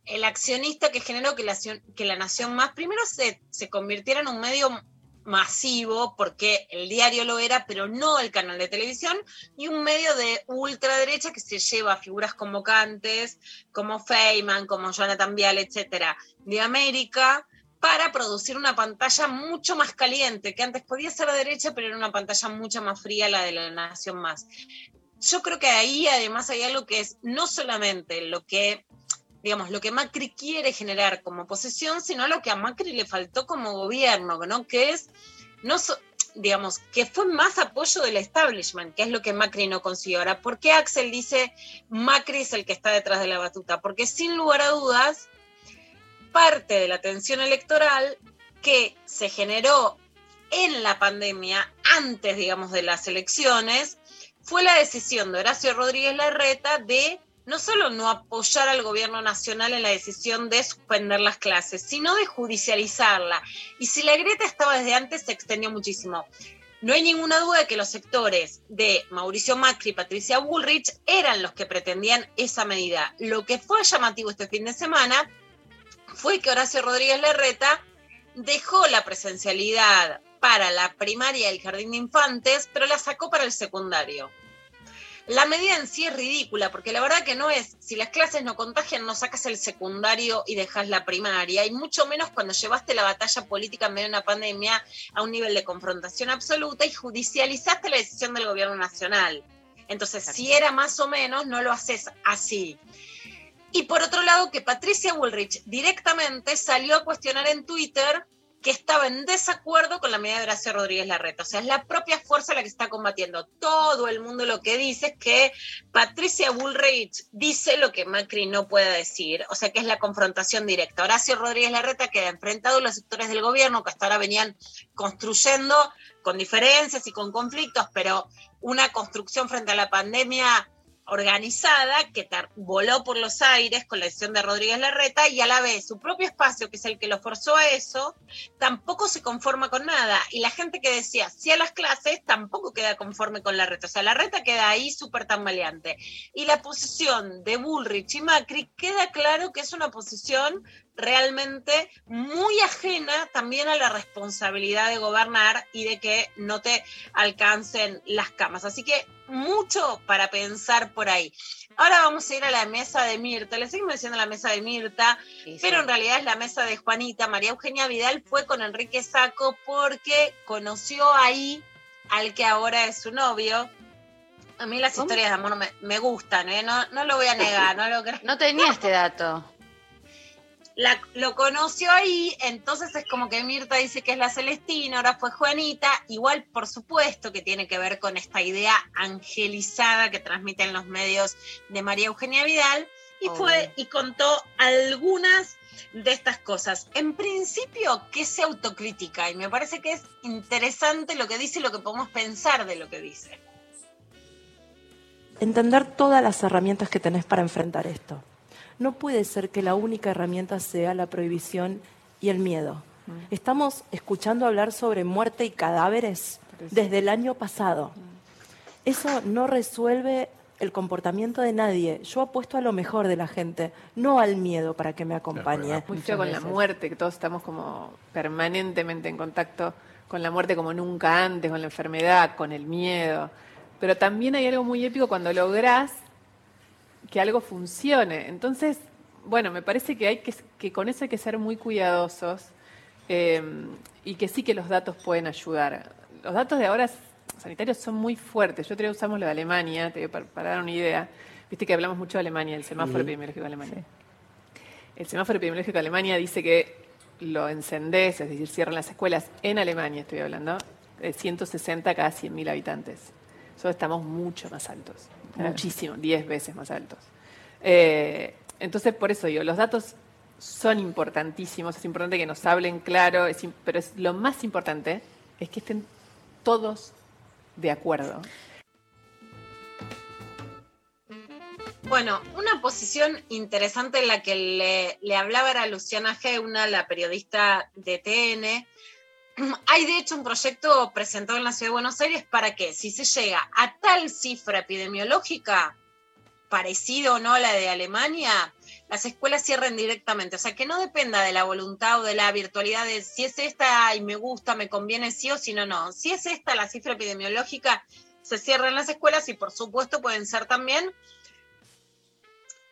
el accionista que generó que la, Nación- que la Nación Más primero se, se convirtiera en un medio masivo, porque el diario lo era, pero no el canal de televisión, y un medio de ultraderecha que se lleva a figuras convocantes como Feynman, como Jonathan Vial, etcétera, de América, para producir una pantalla mucho más caliente, que antes podía ser de derecha, pero era una pantalla mucho más fría la de la Nación Más. Yo creo que ahí además hay algo que es no solamente lo que, digamos, lo que Macri quiere generar como posesión, sino lo que a Macri le faltó como gobierno, ¿no? Que es, no digamos, que fue más apoyo del establishment, que es lo que Macri no consiguió. Ahora, ¿por qué Axel dice Macri es el que está detrás de la batuta? Porque sin lugar a dudas, parte de la tensión electoral que se generó en la pandemia, antes, digamos, de las elecciones, fue la decisión de Horacio Rodríguez Larreta de no solo no apoyar al gobierno nacional en la decisión de suspender las clases, sino de judicializarla. Y si la grieta estaba desde antes, se extendió muchísimo. No hay ninguna duda de que los sectores de Mauricio Macri y Patricia Bullrich eran los que pretendían esa medida. Lo que fue llamativo este fin de semana fue que Horacio Rodríguez Larreta dejó la presencialidad para la primaria y el jardín de infantes, pero la sacó para el secundario. La medida en sí es ridícula, porque la verdad que no es, si las clases no contagian, no sacas el secundario y dejas la primaria, y mucho menos cuando llevaste la batalla política en medio de una pandemia a un nivel de confrontación absoluta y judicializaste la decisión del gobierno nacional. Entonces, si era más o menos, no lo haces así. Y por otro lado, que Patricia Bullrich directamente salió a cuestionar en Twitter que estaba en desacuerdo con la medida de Horacio Rodríguez Larreta. O sea, es la propia fuerza la que está combatiendo. Todo el mundo lo que dice es que Patricia Bullrich dice lo que Macri no puede decir. O sea, que es la confrontación directa. Horacio Rodríguez Larreta queda enfrentado a los sectores del gobierno que hasta ahora venían construyendo con diferencias y con conflictos, pero una construcción frente a la pandemia organizada que voló por los aires con la decisión de Rodríguez Larreta y a la vez su propio espacio, que es el que lo forzó a eso, tampoco se conforma con nada. Y la gente que decía sí a las clases tampoco queda conforme con Larreta. O sea, Larreta queda ahí súper tambaleante. Y la posición de Bullrich y Macri queda claro que es una posición realmente muy ajena también a la responsabilidad de gobernar y de que no te alcancen las camas. Así que mucho para pensar por ahí. Ahora vamos a ir a la mesa de Mirta. Le seguimos diciendo la mesa de Mirta, pero en realidad es la mesa de Juanita. María Eugenia Vidal fue con Enrique Saco porque conoció ahí al que ahora es su novio. A mí las historias de amor me, me gustan, ¿eh? no, no lo voy a negar. No, lo. No tenía este dato. La- lo conoció ahí, entonces es como que Mirta dice que es la Celestina, ahora fue Juanita, igual por supuesto que tiene que ver con esta idea angelizada que transmiten los medios de María Eugenia Vidal, y fue y contó algunas de estas cosas. En principio, ¿qué se autocritica? Y me parece que es interesante lo que dice y lo que podemos pensar de lo que dice. entender todas las herramientas que tenés para enfrentar esto. No puede ser que la única herramienta sea la prohibición y el miedo. Estamos escuchando hablar sobre muerte y cadáveres desde el año pasado. Eso no resuelve el comportamiento de nadie. Yo apuesto a lo mejor de la gente, no al miedo para que me acompañe. Muy feo con la muerte, que todos estamos como permanentemente en contacto con la muerte como nunca antes, con la enfermedad, con el miedo. Pero también hay algo muy épico cuando lográs que algo funcione. Entonces, bueno, me parece que hay que, que con eso hay que ser muy cuidadosos eh, y que sí que los datos pueden ayudar. Los datos de ahora sanitarios son muy fuertes. Yo otro día usamos lo de Alemania, te digo, para, para dar una idea. Viste que hablamos mucho de Alemania, el semáforo epidemiológico de Alemania. El semáforo epidemiológico de Alemania dice que lo encendés, es decir, cierran las escuelas en Alemania, estoy hablando, de 160 cada 100.000 habitantes. Nosotros estamos mucho más altos, Claro. muchísimo, 10 veces más altos. Eh, entonces, por eso digo, los datos son importantísimos, es importante que nos hablen claro, es pero es, lo más importante es que estén todos de acuerdo. Bueno, una posición interesante en la que le, le hablaba era Luciana Geuna, la periodista de TN. Hay de hecho un proyecto presentado en la Ciudad de Buenos Aires para que si se llega a tal cifra epidemiológica, parecido o no a la de Alemania, las escuelas cierren directamente. O sea, que no dependa de la voluntad o de la virtualidad de si es esta y me gusta, me conviene sí o si no, no. Si es esta la cifra epidemiológica, se cierran las escuelas y por supuesto pueden ser también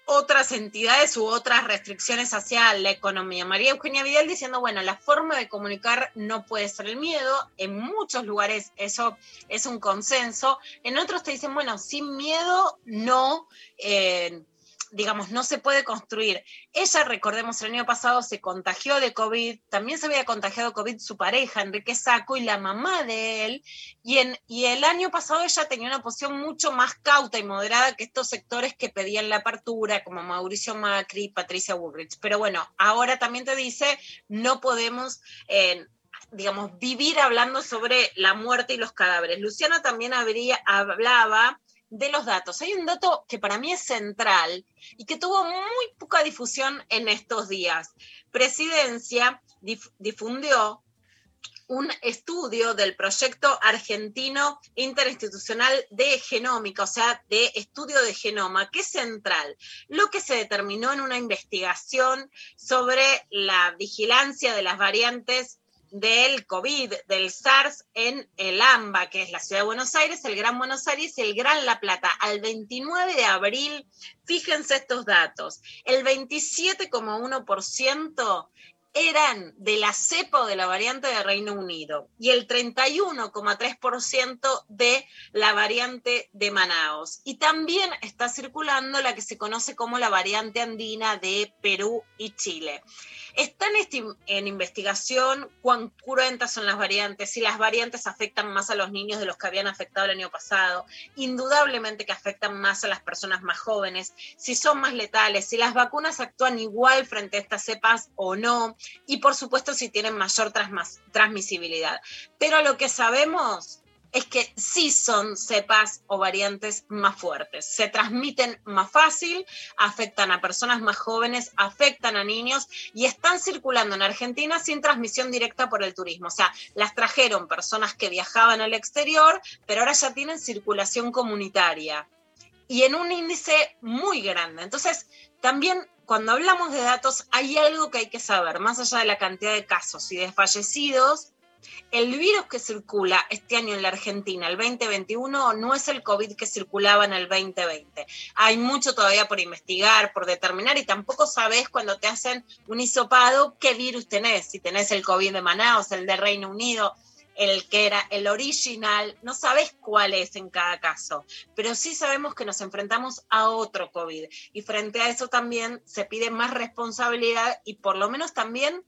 otras entidades u otras restricciones hacia la economía. María Eugenia Vidal diciendo, bueno, la forma de comunicar no puede ser el miedo. En muchos lugares eso es un consenso. En otros te dicen, bueno, sin miedo no, digamos, no se puede construir. Ella, recordemos, el año pasado se contagió de COVID, también se había contagiado COVID su pareja, Enrique Saco, y la mamá de él, y, en, y el año pasado ella tenía una posición mucho más cauta y moderada que estos sectores que pedían la apertura, como Mauricio Macri, Patricia Bullrich. Pero bueno, ahora también te dice, no podemos... eh, digamos, vivir hablando sobre la muerte y los cadáveres. Luciana también habría, hablaba de los datos. Hay un dato que para mí es central y que tuvo muy poca difusión en estos días. Presidencia dif- difundió un estudio del proyecto argentino interinstitucional de genómica, o sea, de estudio de genoma, que es central. Lo que se determinó en una investigación sobre la vigilancia de las variantes del COVID, del SARS en el AMBA, que es la ciudad de Buenos Aires, el Gran Buenos Aires y el Gran La Plata. Al 29 de abril, fíjense estos datos, el 27,1% eran de la cepa de la variante de Reino Unido y el 31,3% de la variante de Manaos. Y también está circulando la que se conoce como la variante andina de Perú y Chile. Están en investigación cuán cruentas son las variantes, si las variantes afectan más a los niños de los que habían afectado el año pasado, indudablemente que afectan más a las personas más jóvenes, si son más letales, si las vacunas actúan igual frente a estas cepas o no, y por supuesto si tienen mayor transmisibilidad. Pero lo que sabemos es que sí son cepas o variantes más fuertes. Se transmiten más fácil, afectan a personas más jóvenes, afectan a niños y están circulando en Argentina sin transmisión directa por el turismo. O sea, las trajeron personas que viajaban al exterior, pero ahora ya tienen circulación comunitaria y en un índice muy grande. Entonces, también cuando hablamos de datos, hay algo que hay que saber, más allá de la cantidad de casos y de fallecidos, el virus que circula este año en la Argentina, el 2021, no es el COVID que circulaba en el 2020. Hay mucho todavía por investigar, por determinar, y tampoco sabes cuando te hacen un hisopado qué virus tenés, si tenés el COVID de Manaus, el de Reino Unido, el que era el original, no sabes cuál es en cada caso, pero sí sabemos que nos enfrentamos a otro COVID y frente a eso también se pide más responsabilidad y por lo menos también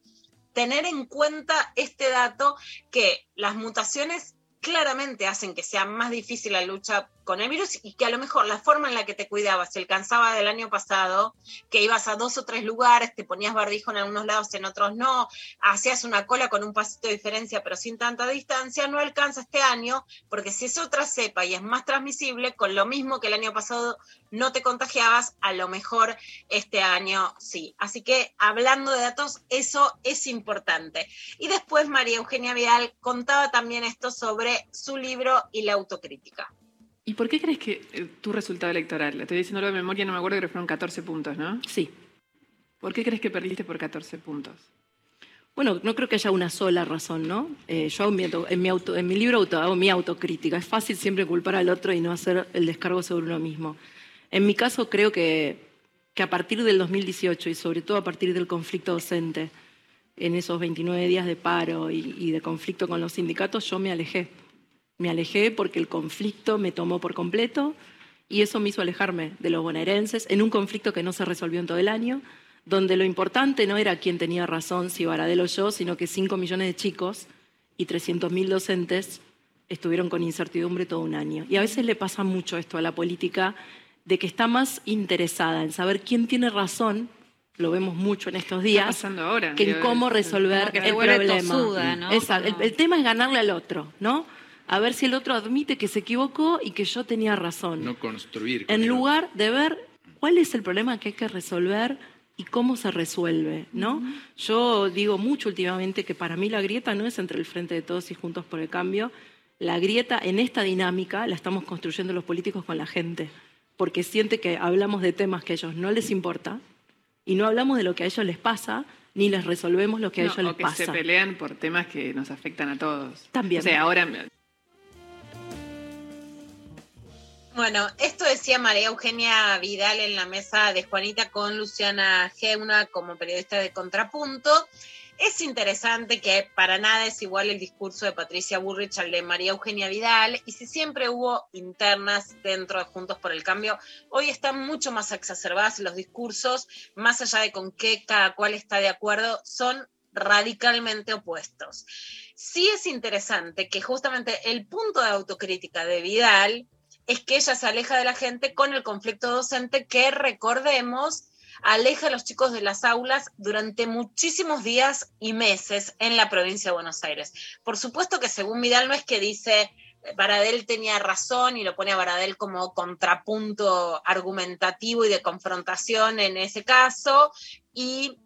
tener en cuenta este dato que las mutaciones claramente hacen que sea más difícil la lucha con el virus y que a lo mejor la forma en la que te cuidabas, se alcanzaba del año pasado, que ibas a dos o tres lugares, te ponías barbijo en algunos lados, en otros no, hacías una cola con un pasito de diferencia pero sin tanta distancia, no alcanza este año, porque si es otra cepa y es más transmisible, con lo mismo que el año pasado no te contagiabas, a lo mejor este año sí. Así que hablando de datos, eso es importante. Y después María Eugenia Vidal contaba también esto sobre su libro y la autocrítica. ¿Y por qué crees que eh, tu resultado electoral, le estoy diciendo de memoria, no me acuerdo, que fueron 14 puntos, ¿no? Sí. ¿Por qué crees que perdiste por 14 puntos? Bueno, no creo que haya una sola razón, ¿no? Eh, yo hago mi auto- en, mi auto- en mi libro auto- hago mi autocrítica. Es fácil siempre culpar al otro y no hacer el descargo sobre uno mismo. En mi caso creo que, que a partir del 2018 y sobre todo a partir del conflicto docente, en esos 29 días de paro y, y de conflicto con los sindicatos, yo me alejé. Me alejé porque el conflicto me tomó por completo y eso me hizo alejarme de los bonaerenses en un conflicto que no se resolvió en todo el año, donde lo importante no era quién tenía razón, si Baradel o yo, sino que 5 millones de chicos y 300.000 docentes estuvieron con incertidumbre todo un año. Y a veces le pasa mucho esto a la política, de que está más interesada en saber quién tiene razón, lo vemos mucho en estos días, ahora, que en cómo es- resolver el problema. tosuda, ¿no? Exacto. El- el tema es ganarle al otro, ¿no? A ver si el otro admite que se equivocó y que yo tenía razón. No construir. con En el lugar de ver cuál es el problema que hay que resolver y cómo se resuelve, ¿no? Yo digo mucho últimamente que para mí la grieta no es entre el Frente de Todos y Juntos por el Cambio. La grieta en esta dinámica la estamos construyendo los políticos con la gente, porque siente que hablamos de temas que a ellos no les importa y no hablamos de lo que a ellos les pasa ni les resolvemos lo que a No, ellos les o que pasa. se pelean por temas que nos afectan a todos. También. O sea, ahora Bueno, esto decía María Eugenia Vidal en la mesa de Juanita con Luciana Geuna como periodista de Contrapunto. Es interesante que para nada es igual el discurso de Patricia Burrich al de María Eugenia Vidal, y si siempre hubo internas dentro de Juntos por el Cambio, hoy están mucho más exacerbadas los discursos, más allá de con qué cada cual está de acuerdo, son radicalmente opuestos. Sí es interesante que justamente el punto de autocrítica de Vidal es que ella se aleja de la gente con el conflicto docente que, recordemos, aleja a los chicos de las aulas durante muchísimos días y meses en la provincia de Buenos Aires. Por supuesto que según Vidal no es que dice Baradel tenía razón y lo pone a Baradel como contrapunto argumentativo y de confrontación en ese caso, y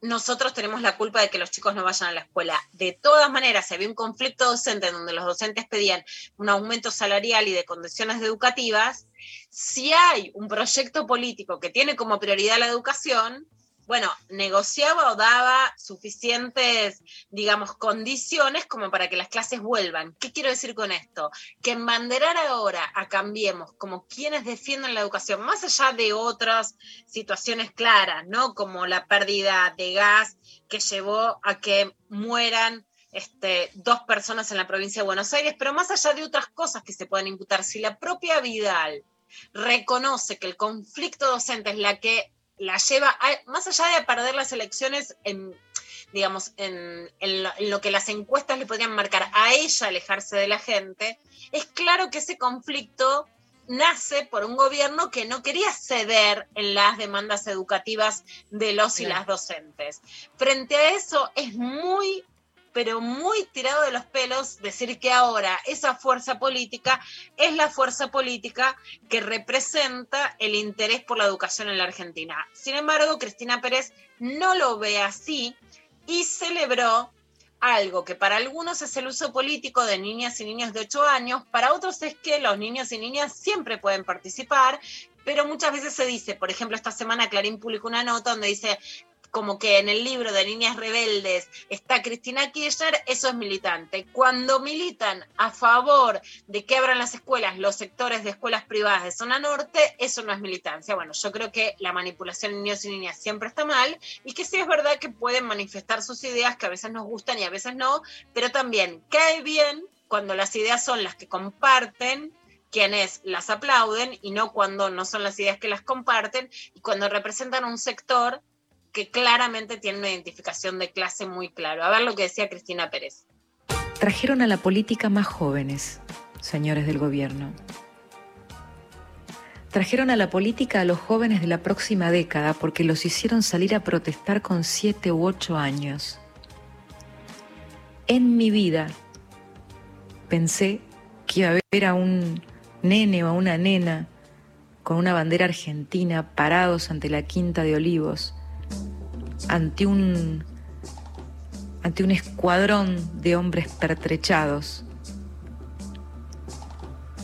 nosotros tenemos la culpa de que los chicos no vayan a la escuela. De todas maneras, había un conflicto docente en donde los docentes pedían un aumento salarial y de condiciones educativas, si hay un proyecto político que tiene como prioridad la educación, bueno, negociaba o daba suficientes, digamos, condiciones como para que las clases vuelvan. ¿Qué quiero decir con esto? Que embanderar ahora a Cambiemos como quienes defienden la educación, más allá de otras situaciones claras, ¿no? Como la pérdida de gas que llevó a que mueran este, dos personas en la provincia de Buenos Aires, pero más allá de otras cosas que se pueden imputar, si la propia Vidal reconoce que el conflicto docente es la que la lleva, a- más allá de perder las elecciones en digamos, en, en lo, en lo que las encuestas le podrían marcar a ella alejarse de la gente, es claro que ese conflicto nace por un gobierno que no quería ceder en las demandas educativas de los y las docentes. Frente a eso es muy pero muy tirado de los pelos decir que ahora esa fuerza política es la fuerza política que representa el interés por la educación en la Argentina. Sin embargo, Cristina Pérez no lo ve así y celebró algo que para algunos es el uso político de niñas y niños de 8 años, para otros es que los niños y niñas siempre pueden participar pero muchas veces se dice, por ejemplo, esta semana Clarín publicó una nota donde dice como que en el libro de Niñas Rebeldes está Cristina Kirchner, eso es militante. Cuando militan a favor de que abran las escuelas, los sectores de escuelas privadas de zona norte, eso no es militancia. Bueno, yo creo que la manipulación de niños y niñas siempre está mal y que sí es verdad que pueden manifestar sus ideas que a veces nos gustan y a veces no, pero también cae bien cuando las ideas son las que comparten quienes las aplauden y no cuando no son las ideas que las comparten y cuando representan un sector que claramente tiene una identificación de clase muy claro. A ver lo que decía Cristina Pérez. Trajeron a la política más jóvenes, señores del gobierno. Trajeron a la política a los jóvenes de la próxima década porque los hicieron salir a protestar con siete u ocho años. En mi vida pensé que iba a ver a un nene o a una nena con una bandera argentina parados ante la quinta de olivos, ante un, ante un escuadrón de hombres pertrechados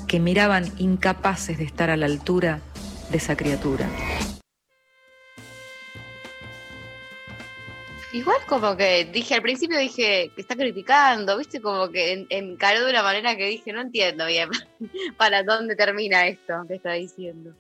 que miraban incapaces de estar a la altura de esa criatura. Igual como que dije, al principio dije que está criticando, viste, como que en- encaró de una manera que dije, no entiendo bien para dónde termina esto que está diciendo.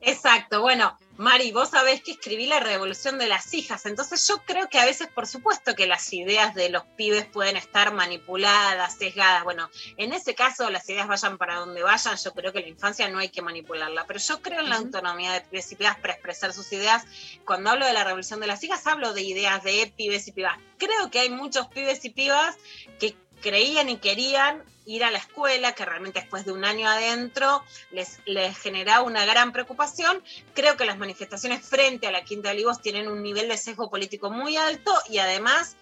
Exacto, bueno, Mari, vos sabés que escribí La Revolución de las Hijas, entonces yo creo que a veces, por supuesto, que las ideas de los pibes pueden estar manipuladas, sesgadas. Bueno, en ese caso, las ideas vayan para donde vayan, yo creo que la infancia no hay que manipularla, pero yo creo en la autonomía de pibes y pibas para expresar sus ideas. Cuando hablo de la Revolución de las Hijas, hablo de ideas de pibes y pibas. Creo que hay muchos pibes y pibas que creían y querían ir a la escuela, que realmente después de un año adentro les, les una gran preocupación. Creo que las manifestaciones frente a la Quinta de Olivos tienen un nivel de sesgo político muy alto y además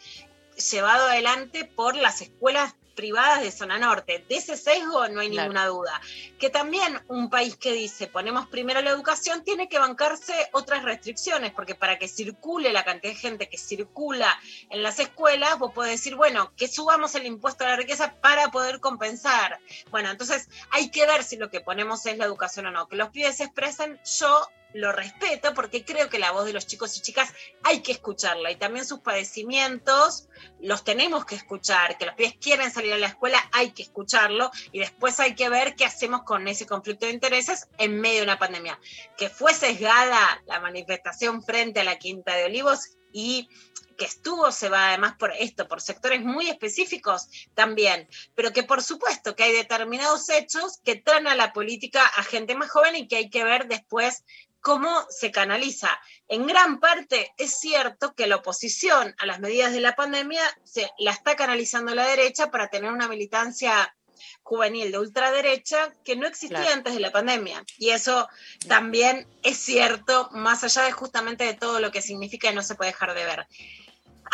llevado adelante por las escuelas privadas de zona norte. De ese sesgo no hay Claro. ninguna duda. Que también un país que dice ponemos primero la educación tiene que bancarse otras restricciones, porque para que circule la cantidad de gente que circula en las escuelas, vos podés decir, bueno, que subamos el impuesto a la riqueza para poder compensar. Bueno, entonces hay que ver si lo que ponemos es la educación o no. Que los pibes se expresen, yo lo respeto porque creo que la voz de los chicos y chicas hay que escucharla y también sus padecimientos los tenemos que escuchar, que los pibes quieren salir a la escuela, hay que escucharlo y después hay que ver qué hacemos con ese conflicto de intereses en medio de una pandemia. Que fue sesgada la manifestación frente a la Quinta de Olivos y que estuvo se va además por esto, por sectores muy específicos también, pero que por supuesto que hay determinados hechos que traen a la política a gente más joven y que hay que ver después cómo se canaliza. En gran parte es cierto que la oposición a las medidas de la pandemia se la está canalizando la derecha para tener una militancia juvenil de ultraderecha que no existía Claro. antes de la pandemia. Y eso también es cierto, más allá de justamente de todo lo que significa y no se puede dejar de ver.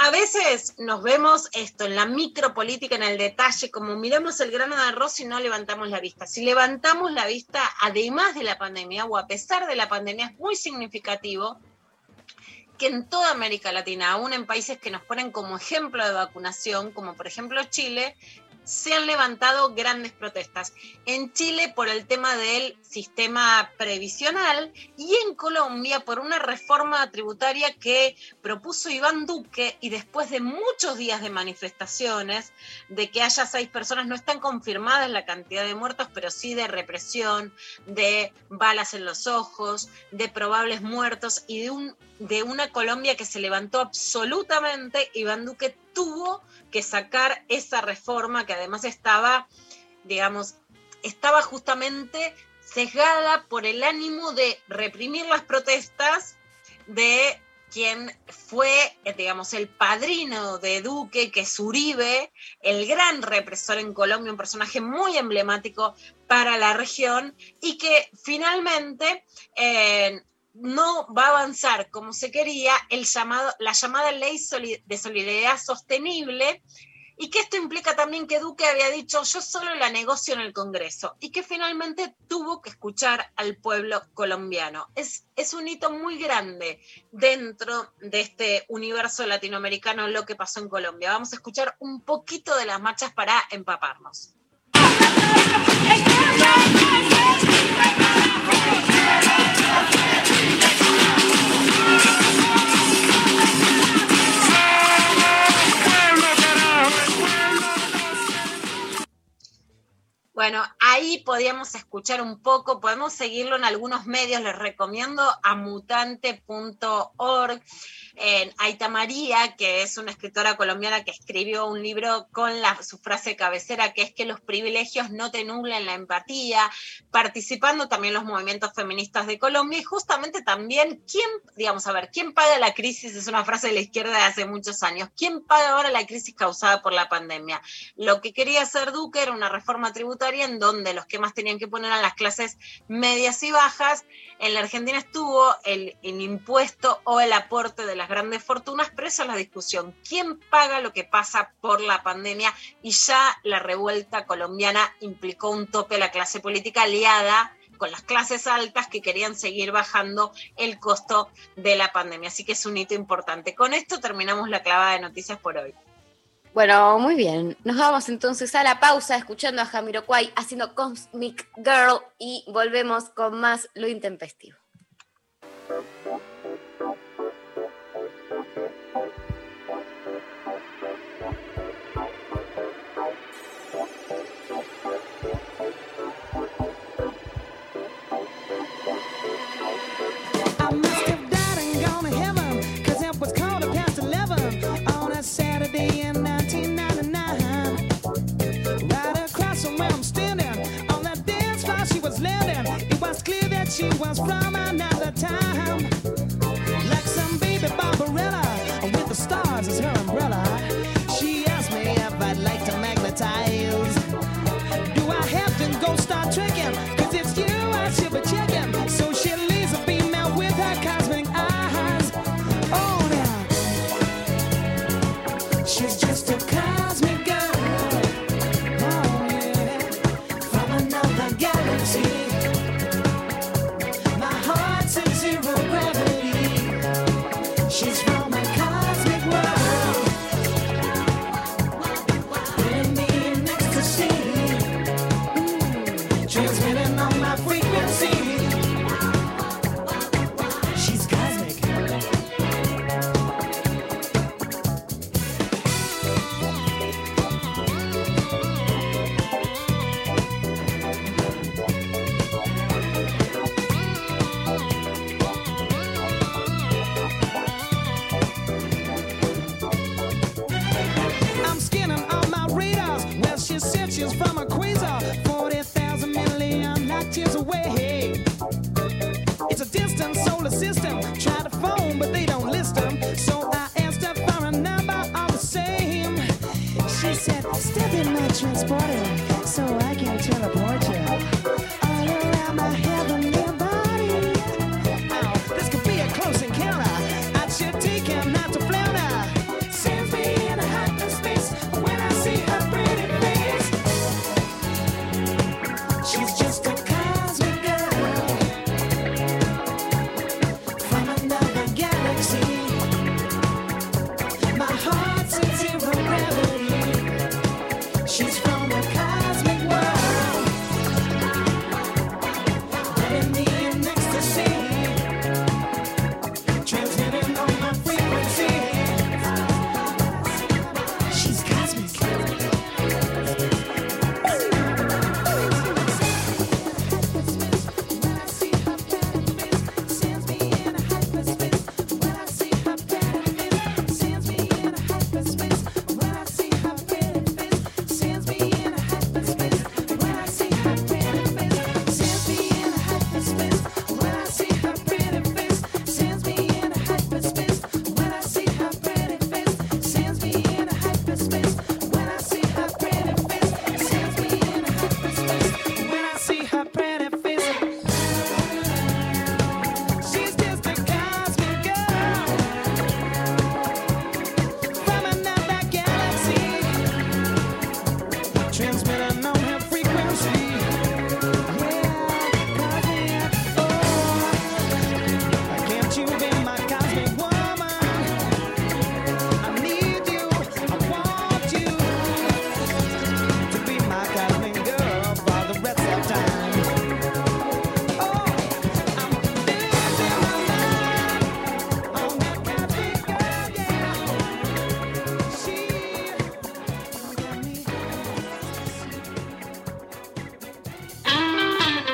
A veces nos vemos esto en la micropolítica, en el detalle, como miramos el grano de arroz y no levantamos la vista. Si levantamos la vista, además de la pandemia o a pesar de la pandemia, es muy significativo que en toda América Latina, aún en países que nos ponen como ejemplo de vacunación, como por ejemplo Chile, se han levantado grandes protestas. En Chile por el tema del sistema previsional y en Colombia por una reforma tributaria que propuso Iván Duque y después de muchos días de manifestaciones, de que haya seis personas, no están confirmadas la cantidad de muertos, pero sí de represión, de balas en los ojos, de probables muertos y de, un, de una Colombia que se levantó absolutamente, Iván Duque tuvo que sacar esa reforma que además estaba, digamos, estaba justamente sesgada por el ánimo de reprimir las protestas de quien fue, digamos, el padrino de Duque, que es Uribe, el gran represor en Colombia, un personaje muy emblemático para la región y que finalmente eh, no va a avanzar como se quería el llamado, la llamada ley de solidaridad sostenible y que esto implica también que Duque había dicho yo solo la negocio en el Congreso y que finalmente tuvo que escuchar al pueblo colombiano. Es, es un hito muy grande dentro de este universo latinoamericano lo que pasó en Colombia. Vamos a escuchar un poquito de las marchas para empaparnos. Bueno, ahí podíamos escuchar un poco, podemos seguirlo en algunos medios, les recomiendo a mutante.org. En Aita María, que es una escritora colombiana que escribió un libro con su frase cabecera, que es que los privilegios no te nublen la empatía, participando también los movimientos feministas de Colombia y justamente también, ¿quién, digamos, a ver, quién paga la crisis? Es una frase de la izquierda de hace muchos años. ¿Quién paga ahora la crisis causada por la pandemia? Lo que quería hacer Duque era una reforma tributaria en donde los que más tenían que poner a las clases medias y bajas. En la Argentina estuvo el impuesto o el aporte de las grandes fortunas, pero esa es la discusión. ¿Quién paga lo que pasa por la pandemia? Y ya la revuelta colombiana implicó un tope a la clase política aliada con las clases altas que querían seguir bajando el costo de la pandemia. Así que es un hito importante. Con esto terminamos la clavada de noticias por hoy. Bueno, muy bien. Nos vamos entonces a la pausa escuchando a Jamiroquai haciendo Cosmic Girl y volvemos con más Lo Intempestivo.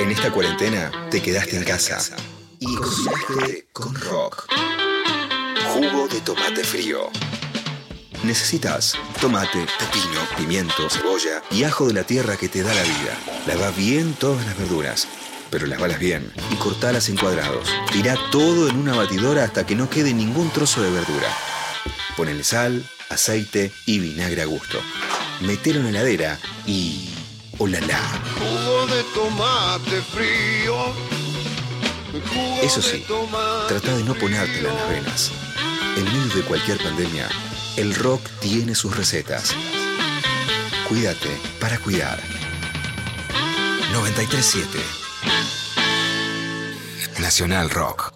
Esta cuarentena te quedaste en casa y cocinaste con rock. Jugo de tomate frío. Necesitas tomate, pepino, pimiento, cebolla y ajo de la tierra que te da la vida. Lava bien todas las verduras, pero lavalas bien y cortalas en cuadrados. Tirá todo en una batidora hasta que no quede ningún trozo de verdura. Ponele sal, aceite y vinagre a gusto. Metelo en la heladera y... ¡Olala! Jugo de tomate frío. Eso sí, trata de no ponértela en las venas. En medio de cualquier pandemia, el rock tiene sus recetas. Cuídate para cuidar. 937 Nacional Rock.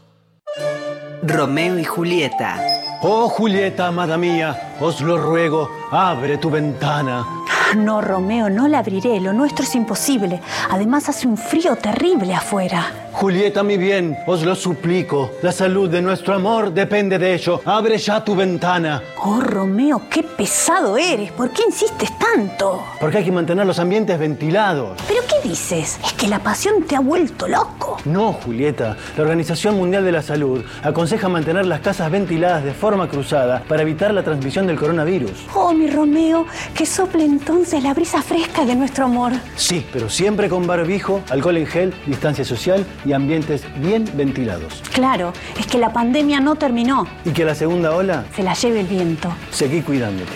Romeo y Julieta. Oh Julieta, amada mía, os lo ruego, abre tu ventana. No, Romeo, no la abriré. Lo nuestro es imposible. Además hace un frío terrible afuera. Julieta, mi bien, os lo suplico. La salud de nuestro amor depende de ello. Abre ya tu ventana. Oh, Romeo, qué pesado eres. ¿Por qué insistes tanto? Porque hay que mantener los ambientes ventilados. ¿Pero qué dices? Es que la pasión te ha vuelto loco. No, Julieta. La Organización Mundial de la Salud aconseja mantener las casas ventiladas de forma cruzada para evitar la transmisión del coronavirus. Oh, mi Romeo, que sople entonces la brisa fresca de nuestro amor. Sí, pero siempre con barbijo, alcohol en gel, distancia social y ambientes bien ventilados. Claro, es que la pandemia no terminó. Y que la segunda ola, Se la lleve el viento. seguí cuidándote.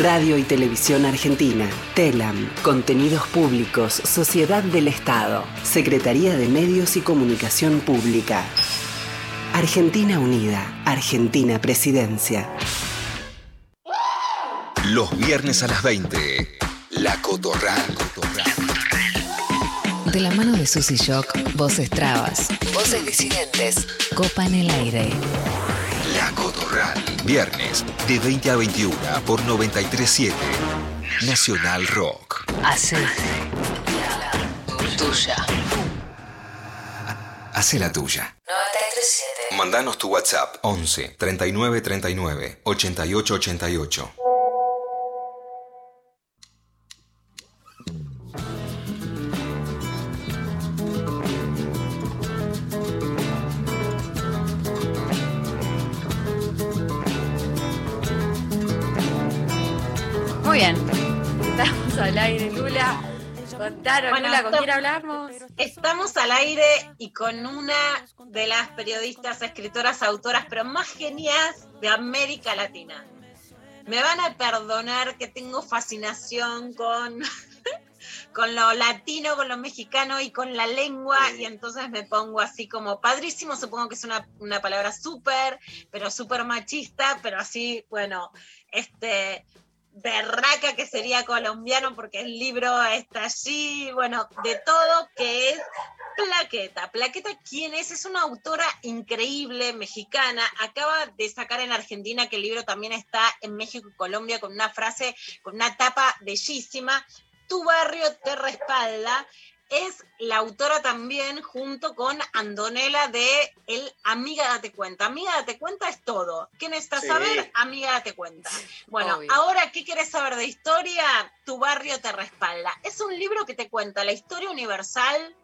Radio y Televisión Argentina. TELAM. Contenidos Públicos. Sociedad del Estado. Secretaría de Medios y Comunicación Pública. Argentina Unida. Argentina Presidencia. Los viernes a las 20. La Cotorral. De la mano de Susy Shock, voces trabas, voces disidentes, copa en el aire. La Cotorral. Viernes de 20 a 21 por 937 Nacional Rock. Hace tuya. Hace la tuya. 937. Mandanos tu WhatsApp 11 39 39 88 88. Al aire, Lula. Contaron, Bueno, Lula, ¿con quién hablamos? Estamos al aire y con una de las periodistas, escritoras, autoras, pero más genias de América Latina. Me van a perdonar que tengo fascinación con, con lo latino, con lo mexicano y con la lengua, y entonces me pongo así como padrísimo, supongo que es una, una palabra súper, pero súper machista, pero así, bueno, este berraca que sería colombiano porque el libro está allí, bueno, de todo que es Plaqueta. Plaqueta, ¿quién es? Es una autora increíble, mexicana. Acaba de sacar en Argentina, que el libro también está en México y Colombia, con una frase, con una tapa bellísima. Tu barrio te respalda. Es la autora también, junto con Andonela, de El Amiga Date Cuenta. Amiga Date Cuenta es todo. ¿Qué necesitas Sí. saber? Amiga Date Cuenta. Bueno, Obvio. ahora, ¿qué quieres saber de historia? Tu barrio te respalda. Es un libro que te cuenta la historia universal.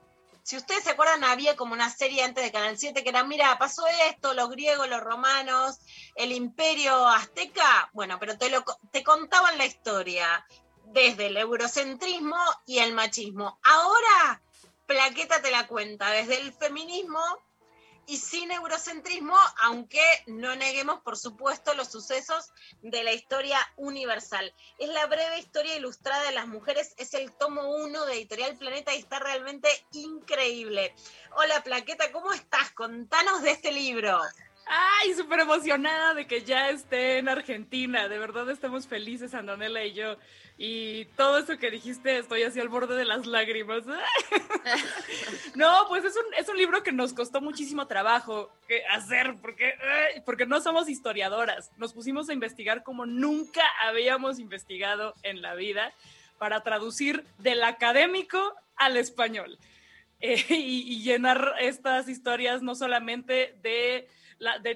Si ustedes se acuerdan, había como una serie antes de Canal 7 que era, mira, pasó esto, los griegos, los romanos, el imperio azteca. Bueno, pero te, lo, te contaban la historia desde el eurocentrismo y el machismo. Ahora, Plaqueta te la cuenta desde el feminismo y sin eurocentrismo, aunque no neguemos, por supuesto, los sucesos de la historia universal. Es la breve historia ilustrada de las mujeres, es el tomo 1 de Editorial Planeta y está realmente increíble. Hola Plaqueta, ¿cómo estás? Contanos de este libro. Ay, súper emocionada de que ya esté en Argentina. De verdad estamos felices, Andonela y yo. Y todo eso que dijiste, estoy así al borde de las lágrimas. No, pues es un, es un libro que nos costó muchísimo trabajo que hacer, porque, porque no somos historiadoras. Nos pusimos a investigar como nunca habíamos investigado en la vida para traducir del académico al español. Eh, y, y llenar estas historias no solamente de,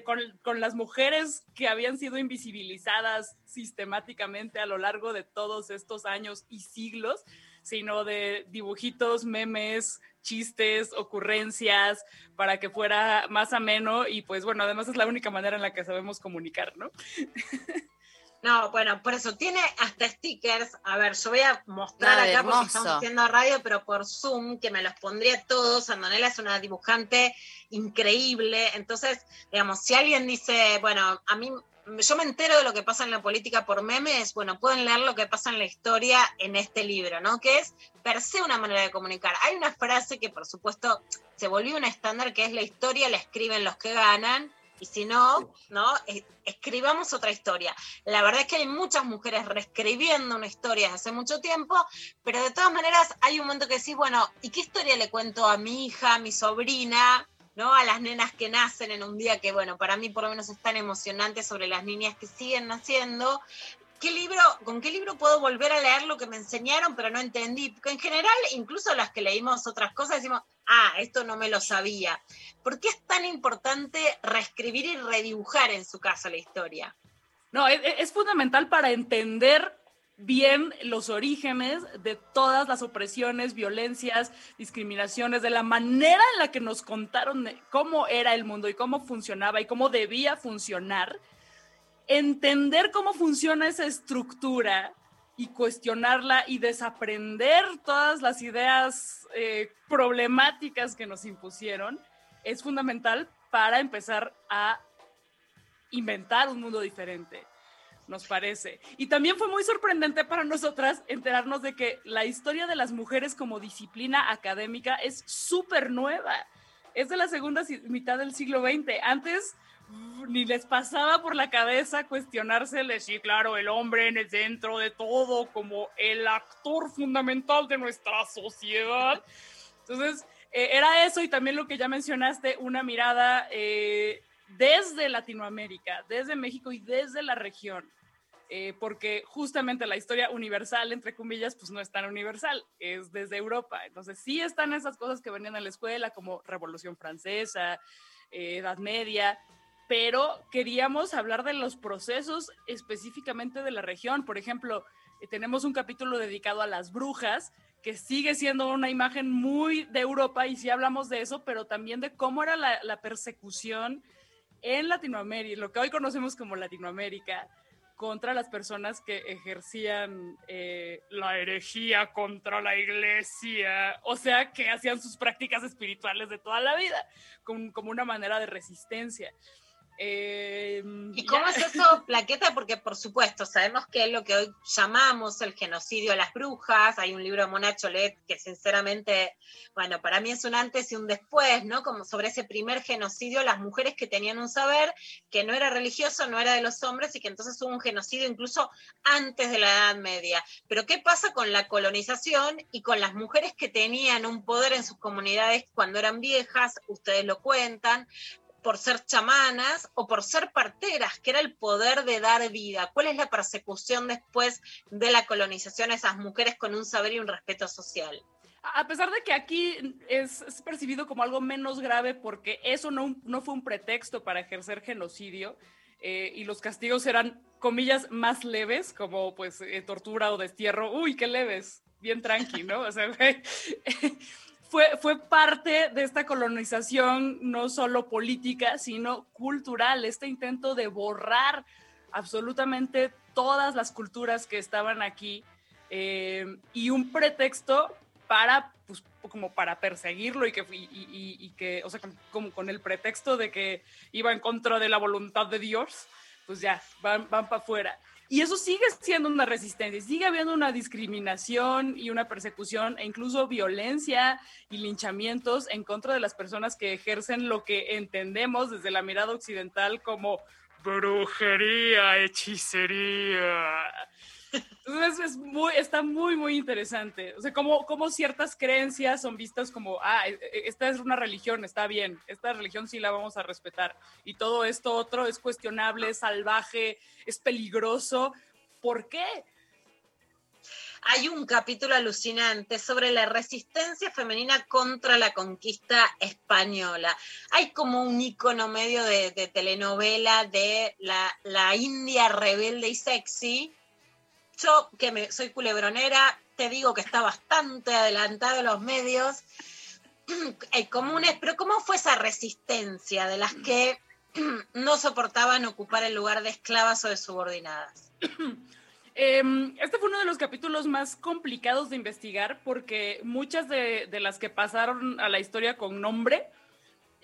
con, con las mujeres que habían sido invisibilizadas sistemáticamente a lo largo de todos estos años y siglos, sino de dibujitos, memes, chistes, ocurrencias, para que fuera más ameno y pues bueno, además es la única manera en la que sabemos comunicar, ¿no? No, bueno, por eso tiene hasta stickers. A ver, yo voy a mostrar acá porque estamos haciendo radio, pero por Zoom, que me los pondría todos. Andonela es una dibujante increíble. Entonces, digamos, si alguien dice, bueno, a mí yo me entero de lo que pasa en la política por memes, bueno, pueden leer lo que pasa en la historia en este libro, ¿no? Que es per se una manera de comunicar. Hay una frase que, por supuesto, se volvió un estándar, que es la historia la escriben los que ganan. Y si no, ¿no? Es- Escribamos otra historia. La verdad es que hay muchas mujeres reescribiendo una historia desde hace mucho tiempo, pero de todas maneras hay un momento que decís, bueno, ¿y qué historia le cuento a mi hija, a mi sobrina, ¿no? A las nenas que nacen en un día que, bueno, para mí por lo menos es tan emocionante sobre las niñas que siguen naciendo. ¿Qué libro, ¿Con qué libro puedo volver a leer lo que me enseñaron pero no entendí? Porque en general, incluso las que leímos otras cosas, decimos, ah, esto no me lo sabía. ¿Por qué es tan importante reescribir y redibujar en su caso la historia? No, es, fundamental para entender bien los orígenes de todas las opresiones, violencias, discriminaciones, de la manera en la que nos contaron cómo era el mundo y cómo funcionaba y cómo debía funcionar. Entender cómo funciona esa estructura y cuestionarla y desaprender todas las ideas eh, problemáticas que nos impusieron es fundamental para empezar a inventar un mundo diferente, nos parece. Y también fue muy sorprendente para nosotras enterarnos de que la historia de las mujeres como disciplina académica es súper nueva. Es de la segunda mitad del siglo XX. Antes ni les pasaba por la cabeza cuestionársele, sí, claro, el hombre en el centro de todo, como el actor fundamental de nuestra sociedad. Entonces, eh, era eso y también lo que ya mencionaste, una mirada eh, desde Latinoamérica, desde México y desde la región. Eh, porque justamente la historia universal, entre comillas, pues no es tan universal, es desde Europa. Entonces sí están esas cosas que venían a la escuela, como Revolución Francesa, Edad Media, pero queríamos hablar de los procesos específicamente de la región. Por ejemplo, eh, tenemos un capítulo dedicado a las brujas, que sigue siendo una imagen muy de Europa, y sí hablamos de eso, pero también de cómo era la, persecución en Latinoamérica, lo que hoy conocemos como Latinoamérica, contra las personas que ejercían eh, la herejía contra la iglesia, o sea, que hacían sus prácticas espirituales de toda la vida, con- como una manera de resistencia. Eh, ¿Y cómo es eso, Plaqueta? Porque, por supuesto, sabemos que es lo que hoy llamamos el genocidio a las brujas. Hay un libro de Mona Cholet que, sinceramente, bueno, para mí es un antes y un después, ¿no? Como sobre ese primer genocidio, las mujeres que tenían un saber que no era religioso, no era de los hombres y que entonces hubo un genocidio incluso antes de la Edad Media. Pero, ¿qué pasa con la colonización y con las mujeres que tenían un poder en sus comunidades cuando eran viejas? Ustedes lo cuentan por ser chamanas o por ser parteras, que era el poder de dar vida. ¿Cuál es la persecución después de la colonización a esas mujeres con un saber y un respeto social? A pesar de que aquí es, es percibido como algo menos grave porque eso no, no fue un pretexto para ejercer genocidio eh, y los castigos eran, comillas, más leves, como pues eh, tortura o destierro. Uy, qué leves, bien tranqui, ¿no? O sea, fue, parte de esta colonización no solo política, sino cultural, este intento de borrar absolutamente todas las culturas que estaban aquí eh, y un pretexto para, pues, como para perseguirlo y que, o sea, como con el pretexto de que iba en contra de la voluntad de Dios, pues ya, van, van para afuera. Y eso sigue siendo una resistencia, sigue habiendo una discriminación y una persecución e incluso violencia y linchamientos en contra de las personas que ejercen lo que entendemos desde la mirada occidental como brujería, hechicería. Entonces es muy, está muy, muy interesante. O sea, cómo, cómo ciertas creencias son vistas como, ah, e- e- esta es una religión, está bien, esta religión sí la vamos a respetar. Y todo esto otro es cuestionable, es salvaje, es peligroso. ¿Por qué? Hay un capítulo alucinante sobre la resistencia femenina contra la conquista española. Hay como un icono medio de, de telenovela de la, la India rebelde y sexy, Yo, que me, soy culebronera, te digo que está bastante adelantado los medios eh, comunes, pero ¿cómo fue esa resistencia de las que no soportaban ocupar el lugar de esclavas o de subordinadas? Em, este fue uno de los capítulos más complicados de investigar porque muchas de las que pasaron a la historia con nombre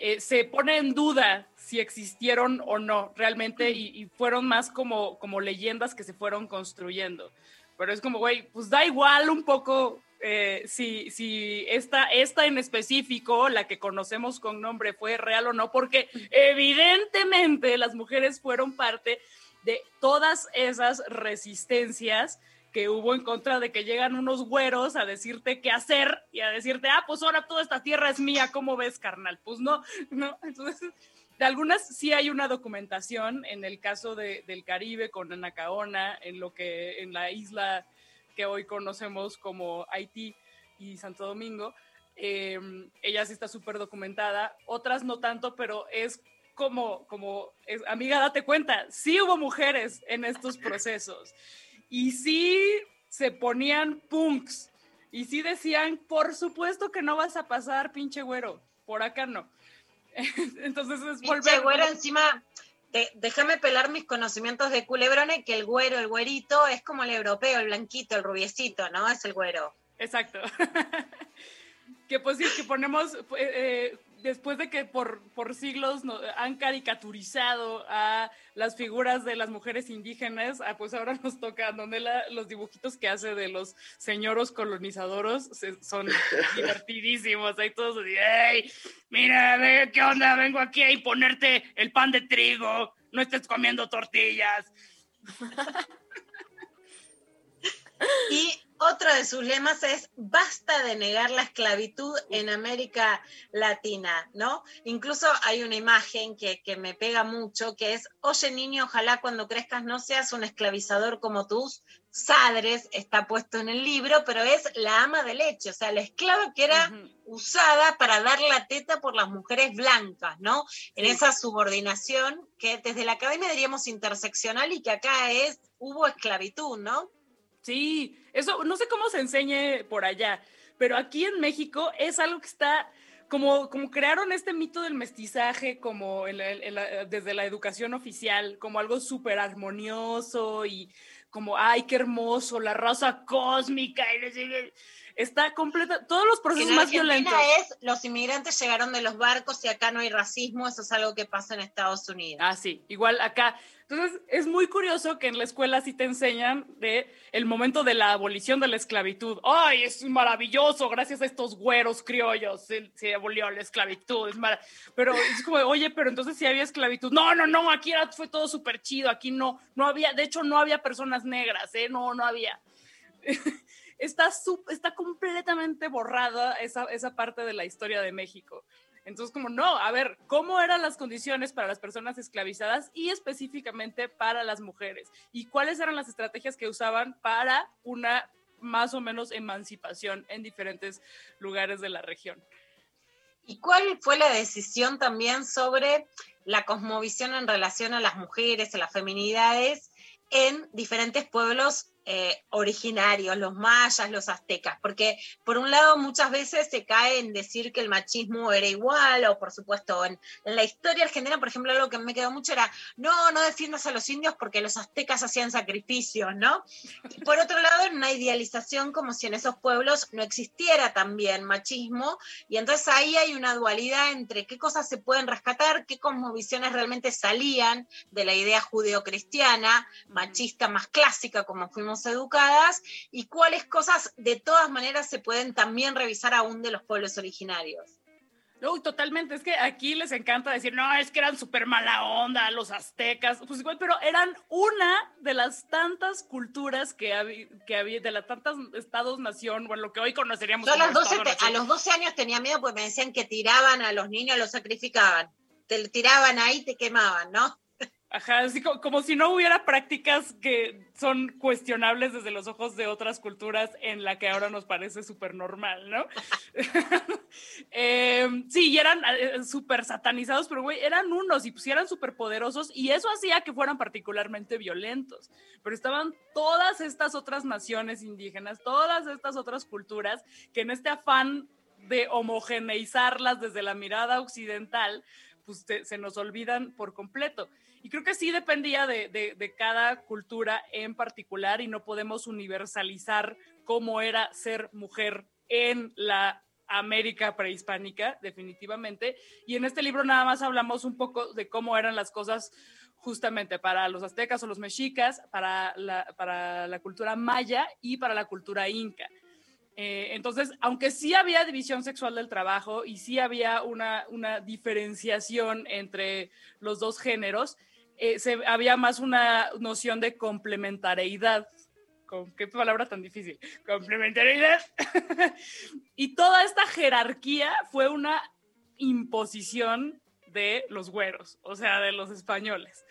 eh, se pone en duda si existieron o no realmente y, fueron más como, como leyendas que se fueron construyendo. Pero es como, güey, pues da igual un poco eh, si, si esta, esta en específico, la que conocemos con nombre, fue real o no, porque evidentemente las mujeres fueron parte de todas esas resistencias que hubo en contra de que llegan unos güeros a decirte qué hacer y a decirte, ah, pues ahora toda esta tierra es mía, ¿cómo ves, carnal? Pues no, no. Entonces, de algunas sí hay una documentación en el caso de, del Caribe con Anacaona, en lo que en la isla que hoy conocemos como Haití y Santo Domingo. Eh, ella sí está súper documentada, otras no tanto, pero es como, como es, amiga, date cuenta, sí hubo mujeres en estos procesos y sí se ponían punks y sí decían, por supuesto que no vas a pasar, pinche güero, por acá no. Entonces es volver. Pinche güero encima, de- déjame pelar mis conocimientos de culebrones, que el güero, el güerito, es como el europeo, el blanquito, el rubiecito, ¿no? Es el güero. Exacto. que pues sí, que ponemos, eh, eh, después de que por, por siglos no- han caricaturizado a las figuras de las mujeres indígenas, ah, pues ahora nos toca a Donela los dibujitos que hace de los señoros colonizadoros, se- son divertidísimos, hay todos así, ¡Ey! Mira, ve, ¿qué onda? Vengo aquí a imponerte el pan de trigo, no estés comiendo tortillas. Y otro de sus lemas es basta de negar la esclavitud en América Latina, ¿no? Incluso hay una imagen que, que me pega mucho, que es, oye niño, ojalá cuando crezcas no seas un esclavizador como tus sadres, está puesto en el libro, pero es la ama de leche, o sea, la esclava que era usada para dar la teta por las mujeres blancas, ¿no? En Sí. esa subordinación que desde la academia diríamos interseccional y que acá es, hubo esclavitud, ¿no? Sí, eso no sé cómo se enseñe por allá, pero aquí en México es algo que está como, como crearon este mito del mestizaje como desde la educación oficial, como algo súper armonioso y como, ay, qué hermoso, la raza cósmica. Y. está completa, todos los Que procesos en más violentos. es los inmigrantes llegaron de los barcos y acá no hay racismo, eso es algo que pasa en Estados Unidos. Ah, sí, igual acá. Entonces, es muy curioso que en la escuela sí te enseñan de el momento de la abolición de la esclavitud. ¡Ay, es maravilloso! Gracias a estos güeros criollos se, se abolió la esclavitud. Es mara- pero es como, oye, pero entonces sí había esclavitud. No, no, no, aquí era- fue todo súper chido. Aquí no, no había, de hecho, no había personas negras, ¿eh? No, no había. está, sup- está completamente borrada esa, esa parte de la historia de México. Entonces, como no, a ver, ¿cómo eran las condiciones para las personas esclavizadas y específicamente para las mujeres? ¿Y cuáles eran las estrategias que usaban para una más o menos emancipación en diferentes lugares de la región? ¿Y cuál fue la decisión también sobre la cosmovisión en relación a las mujeres, a las feminidades en diferentes pueblos eh, originarios, los mayas, los aztecas? Porque por un lado muchas veces se cae en decir que el machismo era igual, o por supuesto en, la historia argentina, por ejemplo, algo que me quedó mucho era, no, no defiendas a los indios porque los aztecas hacían sacrificios, ¿no? Por otro lado, en una idealización como si en esos pueblos no existiera también machismo, y entonces ahí hay una dualidad entre qué cosas se pueden rescatar, qué cosmovisiones realmente salían de la idea judeocristiana, machista más clásica como fuimos educadas, y cuáles cosas de todas maneras se pueden también revisar aún de los pueblos originarios. Uy, totalmente. Es que aquí les encanta decir, no, es que eran súper mala onda los aztecas. Pues igual, pero eran una de las tantas culturas que había, que había de las tantas estados-nación, bueno, lo que hoy conoceríamos Yo a como los, 12 te- estado-nación. a los 12 años tenía miedo porque me decían que tiraban a los niños, los sacrificaban. Te lo tiraban ahí, te quemaban, ¿no? Ajá, así co- como, si no hubiera prácticas que son cuestionables desde los ojos de otras culturas en la que ahora nos parece súper normal, ¿no? Eh, sí, eran eh, súper satanizados, pero güey, eran unos y pues eran súper poderosos y eso hacía que fueran particularmente violentos. Pero estaban todas estas otras naciones indígenas, todas estas otras culturas que en este afán de homogeneizarlas desde la mirada occidental, pues te- se nos olvidan por completo. Y creo que sí dependía de, de- de cada cultura en particular y no podemos universalizar cómo era ser mujer en la América prehispánica, definitivamente. Y en este libro nada más hablamos un poco de cómo eran las cosas justamente para los aztecas o los mexicas, para la, para la cultura maya y para la cultura inca. Eh, entonces, aunque sí había división sexual del trabajo y sí había una, una diferenciación entre los dos géneros, eh, se, había más una noción de complementariedad. ¿Con qué palabra tan difícil? Complementariedad. y toda esta jerarquía fue una imposición de los güeros, o sea, de los españoles.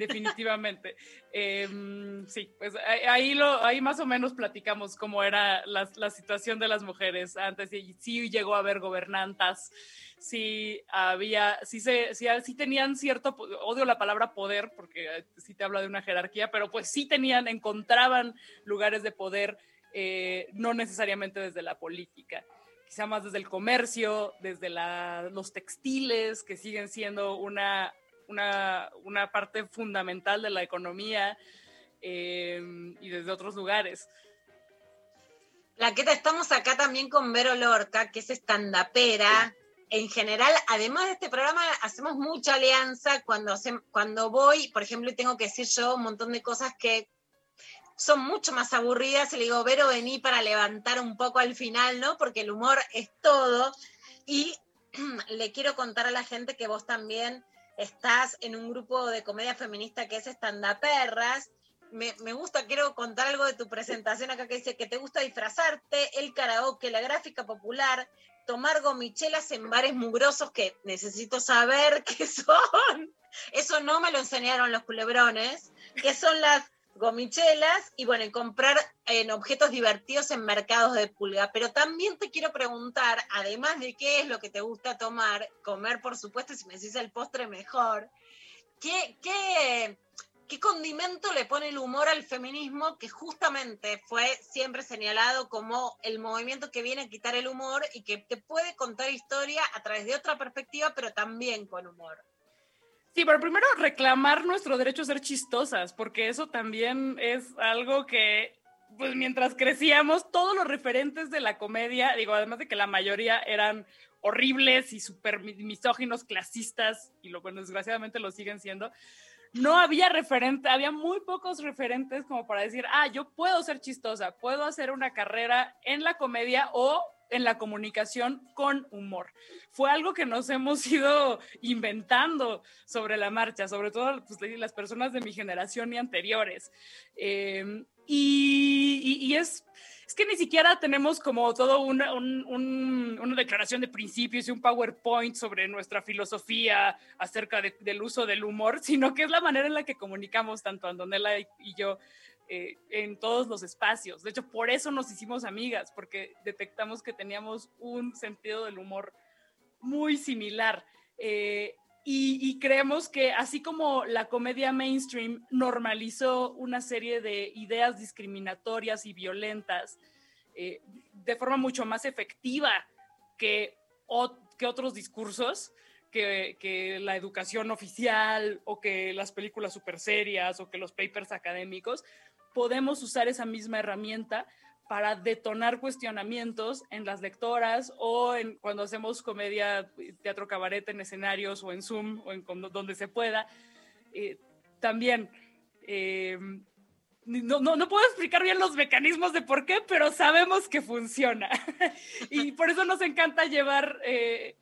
Definitivamente. Em, sí, pues ahí, lo, ahí más o menos platicamos cómo era la, situación de las mujeres antes. Y sí llegó a haber gobernantas, sí había, sí, se, sí, tenían cierto, odio la palabra poder porque eh, sí te habla de una jerarquía, pero pues sí tenían, encontraban lugares de poder, eh, no necesariamente desde la política quizá más desde el comercio, desde la- los textiles, que siguen siendo una, una, una parte fundamental de la economía, eh, y desde otros lugares. Plaqueta, estamos acá también con Vero Lorca, que es estandapera. En general, además de este programa, hacemos mucha alianza cuando, cuando voy, por ejemplo, y tengo que decir yo un montón de cosas que son mucho más aburridas y le digo, Vero, vení para levantar un poco al final, ¿no? Porque el humor es todo. Y le quiero contar a la gente que vos también estás en un grupo de comedia feminista que es Estandaperras. Me, me gusta, quiero contar algo de tu presentación acá que dice que te gusta disfrazarte, el karaoke, la gráfica popular, tomar gomichelas en bares mugrosos que necesito saber qué son. Eso no me lo enseñaron los culebrones, que son las gomichelas y bueno, comprar en objetos divertidos en mercados de pulga. Pero también te quiero preguntar, además de qué es lo que te gusta tomar, comer por supuesto, si me decís el postre mejor, ¿qué, qué, qué condimento le pone el humor al feminismo que justamente fue siempre señalado como el movimiento que viene a quitar el humor y que te puede contar historia a través de otra perspectiva, pero también con humor? Sí, pero primero reclamar nuestro derecho a ser chistosas, porque eso también es algo que, pues mientras crecíamos, todos los referentes de la comedia, digo, además de que la mayoría eran horribles y súper mi- misóginos, clasistas, y lo, bueno, desgraciadamente lo siguen siendo, no había referente, había muy pocos referentes como para decir, ah, yo puedo ser chistosa, puedo hacer una carrera en la comedia o en la comunicación con humor. Fue algo que nos hemos ido inventando sobre la marcha, sobre todo pues, las personas de mi generación y anteriores. Eh, y, es, es que ni siquiera tenemos como todo una, un- un- una declaración de principios y un PowerPoint sobre nuestra filosofía acerca de- del uso del humor, sino que es la manera en la que comunicamos tanto Antonella y yo eh, en todos los espacios. De hecho, por eso nos hicimos amigas, porque detectamos que teníamos un sentido del humor muy similar. Eh, y, y creemos que así como la comedia mainstream normalizó una serie de ideas discriminatorias y violentas eh, de forma mucho más efectiva que, o- que otros discursos, que, que la educación oficial o que las películas super serias o que los papers académicos, podemos usar esa misma herramienta para detonar cuestionamientos en las lectoras o en cuando hacemos comedia, teatro cabaret en escenarios o en Zoom o en donde se pueda. Eh, también, eh, no, no, no puedo explicar bien los mecanismos de por qué, pero sabemos que funciona. y por eso nos encanta llevar... eh,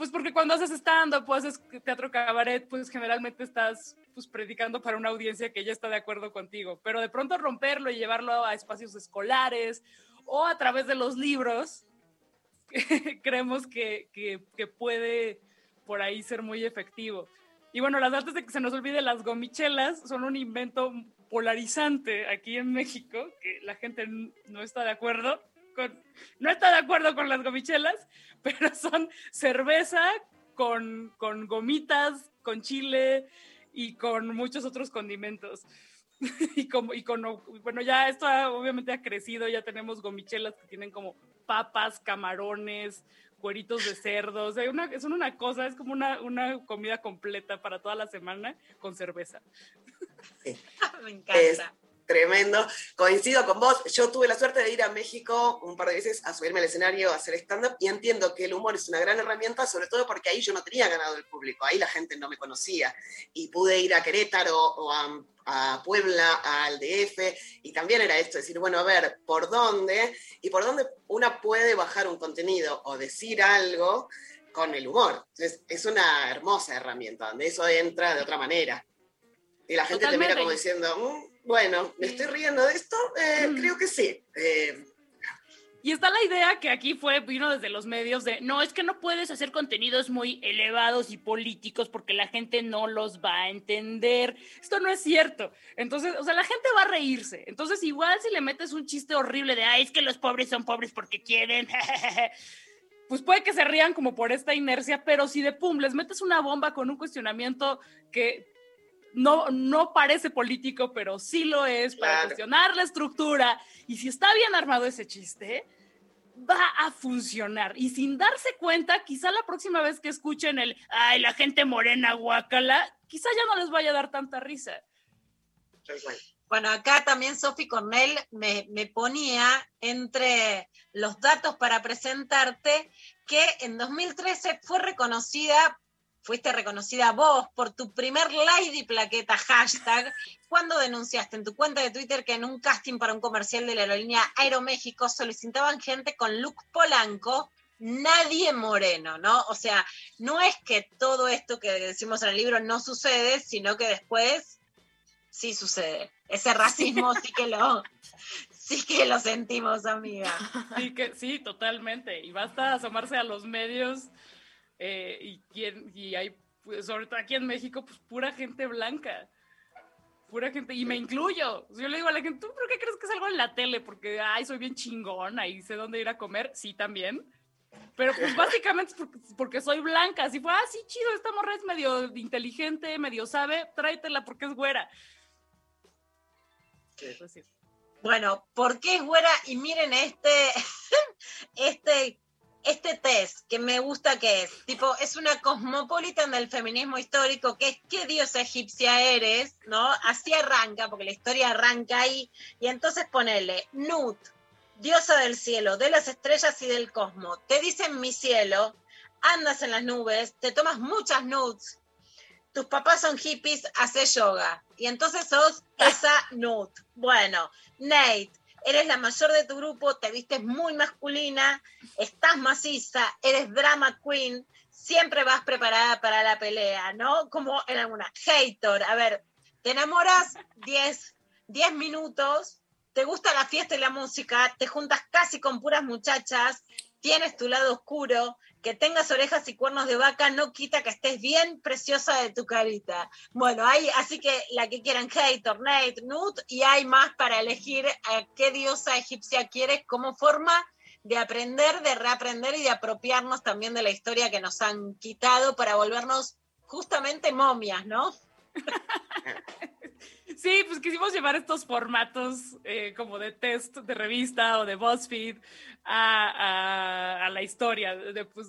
pues porque cuando haces stand-up o haces teatro cabaret, pues generalmente estás pues predicando para una audiencia que ya está de acuerdo contigo, pero de pronto romperlo y llevarlo a espacios escolares o a través de los libros, creemos que, que, que puede por ahí ser muy efectivo. Y bueno, las antes de que se nos olvide, las gomichelas son un invento polarizante aquí en México, que la gente no está de acuerdo con, no está de acuerdo con las gomichelas, pero son cerveza con, con gomitas, con chile y con muchos otros condimentos. y como y con bueno ya esto ha- obviamente ha crecido ya tenemos gomichelas que tienen como papas camarones cueritos de cerdo o sea, una, son una cosa es como una, una comida completa para toda la semana con cerveza. Me Es tremendo. Coincido con vos. Yo tuve la suerte de ir a México un par de veces a subirme al escenario a hacer stand-up y entiendo que el humor es una gran herramienta, sobre todo porque ahí yo no tenía ganado el público, ahí la gente no me conocía. Y pude ir a Querétaro o a, a Puebla, al DF, y también era esto, decir, bueno, a ver, ¿por dónde? Y por dónde una puede bajar un contenido o decir algo con el humor. Entonces, es una hermosa herramienta, donde eso entra de otra manera. Y la gente te mira Totalmente. como diciendo, "Mm, bueno, ¿me estoy riendo de esto? Eh, Creo que sí. Eh, Y está la idea que aquí fue, vino desde los medios de, no, es que no puedes hacer contenidos muy elevados y políticos porque la gente no los va a entender. Esto no es cierto. Entonces, o sea, la gente va a reírse. Entonces, igual si le metes un chiste horrible de, ay, es que los pobres son pobres porque quieren, pues puede que se rían como por esta inercia, pero si de pum les metes una bomba con un cuestionamiento que no, no parece político, pero sí lo es para Claro. cuestionar la estructura. Y si está bien armado ese chiste, va a funcionar. Y sin darse cuenta, quizá la próxima vez que escuchen el, ay, la gente morena, guacala, quizá ya no les vaya a dar tanta risa. Bueno, acá también Sofi Cornell me, me ponía entre los datos para presentarte que en 2013 fue reconocida, fuiste reconocida vos por tu primer Lady Plaqueta hashtag, cuando denunciaste en tu cuenta de Twitter que en un casting para un comercial de la aerolínea Aeroméxico solicitaban gente con look polanco, nadie moreno, ¿no? O sea, no es que todo esto que decimos en el libro no sucede, sino que después sí sucede. Ese racismo sí que lo, sí que lo sentimos, amiga. Sí, que, sí, totalmente. Y basta asomarse a los medios eh, y, quien- y hay, pues, sobre todo aquí en México, pues pura gente blanca. Pura gente, y me incluyo. Yo le digo a la gente, ¿tú por qué crees que salgo en la tele? Porque, ay, soy bien chingona y sé dónde ir a comer. Sí, también. Pero pues básicamente es porque, porque soy blanca. Así fue, ah, sí, chido, esta morra es medio inteligente, medio sabe, tráetela porque es güera. Pues sí. Bueno, ¿por qué es güera? Y miren este, este, este test que me gusta que es. Tipo, es una cosmopolitan del feminismo histórico, que es ¿qué diosa egipcia eres? ¿No? Así arranca, porque la historia arranca ahí. Y entonces ponele Nut, diosa del cielo, de las estrellas y del cosmos. Te dicen mi cielo, andas en las nubes, te tomas muchas nudes, tus papás son hippies, haces yoga. Y entonces sos esa Nut. Bueno, Nate, eres la mayor de tu grupo, te vistes muy masculina, estás maciza, eres drama queen, siempre vas preparada para la pelea, ¿no? Como en alguna. Hater, a ver, te enamoras 10 10 minutos, te gusta la fiesta y la música, te juntas casi con puras muchachas, tienes tu lado oscuro, que tengas orejas y cuernos de vaca no quita que estés bien preciosa de tu carita. Bueno, hay, así que la que quieran, Hater, Nate, Nut, y hay más para elegir a qué diosa egipcia quieres como forma de aprender, de reaprender y de apropiarnos también de la historia que nos han quitado para volvernos justamente momias, ¿no? Sí, pues quisimos llevar estos formatos eh, como de test de revista o de BuzzFeed a, a- a la historia, de, pues,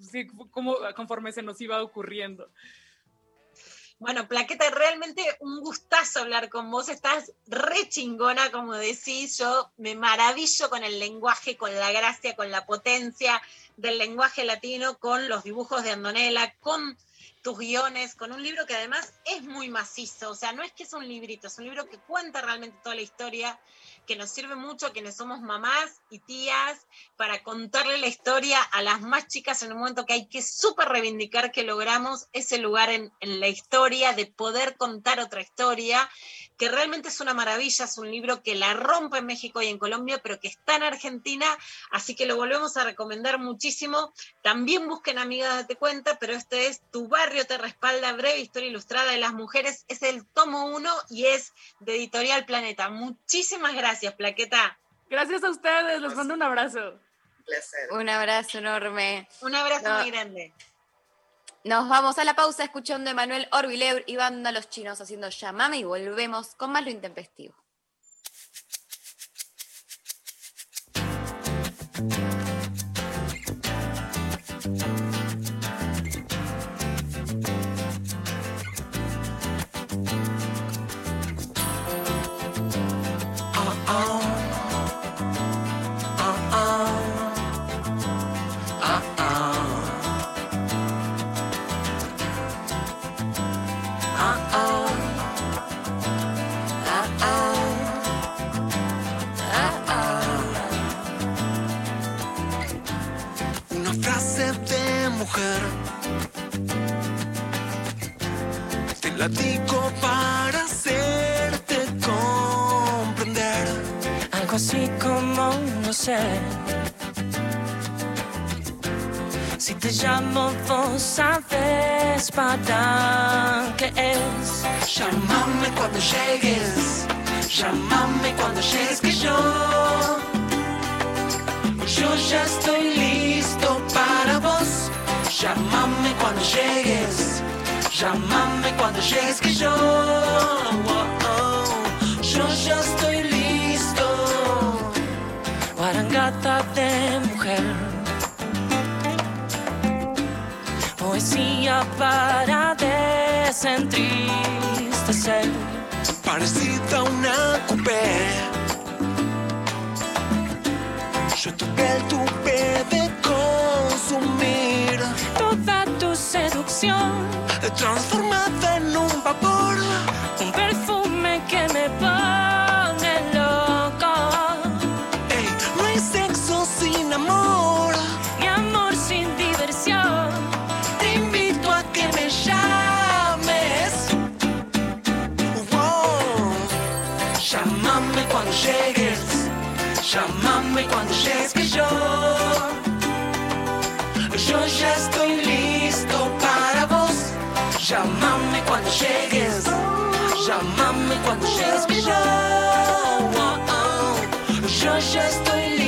sí, como, conforme se nos iba ocurriendo. Bueno, Plaqueta, realmente un gustazo hablar con vos. Estás re chingona, como decís. Yo me maravillo con el lenguaje, con la gracia, con la potencia del lenguaje latino, con los dibujos de Andonela, con tus guiones, con un libro que además es muy macizo. O sea, no es que es un librito, es un libro que cuenta realmente toda la historia, que nos sirve mucho a quienes somos mamás y tías para contarle la historia a las más chicas en un momento que hay que súper reivindicar que logramos ese lugar en, la historia, de poder contar otra historia, que realmente es una maravilla, es un libro que la rompe en México y en Colombia, pero que está en Argentina, así que lo volvemos a recomendar muchísimo. También busquen Amigas Date Cuenta, pero este es tu barrio te respalda, breve historia ilustrada de las mujeres. Es el tomo uno y es de Editorial Planeta. Muchísimas gracias, Plaqueta. Gracias a ustedes, les mando un abrazo. Un placer. Un abrazo enorme. Un abrazo No. muy grande. Nos vamos a la pausa escuchando a Emanuel Orbileur y Banda Los Chinos haciendo Llamame y volvemos con más lo intempestivo. Si te llamo, vos sabes para qué es. Llámame cuando llegues. Llámame cuando llegues que yo. Yo ya estoy listo para vos. Llámame cuando llegues. Llámame cuando llegues que yo. oh, oh, yo ya estoy listo. Guarangata Para desentristecer. Parecida a una coupé. Yo tuve el tupe de consumir toda tu seducción, transformada en un vapor, Llegues Llámame cuando llegues que yo Oh, oh. Yo ya estoy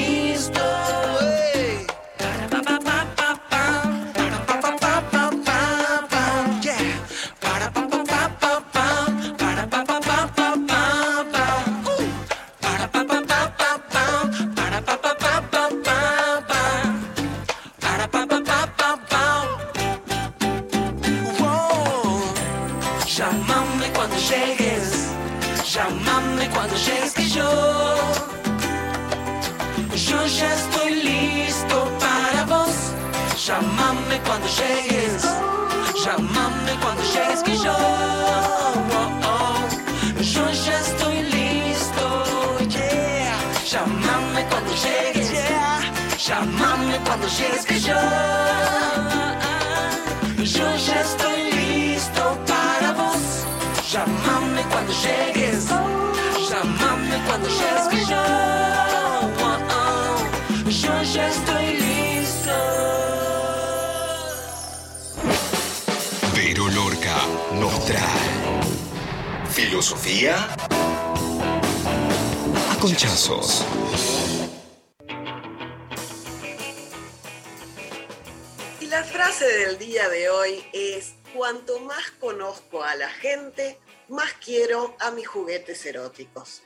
conozco a la gente, más quiero a mis juguetes eróticos.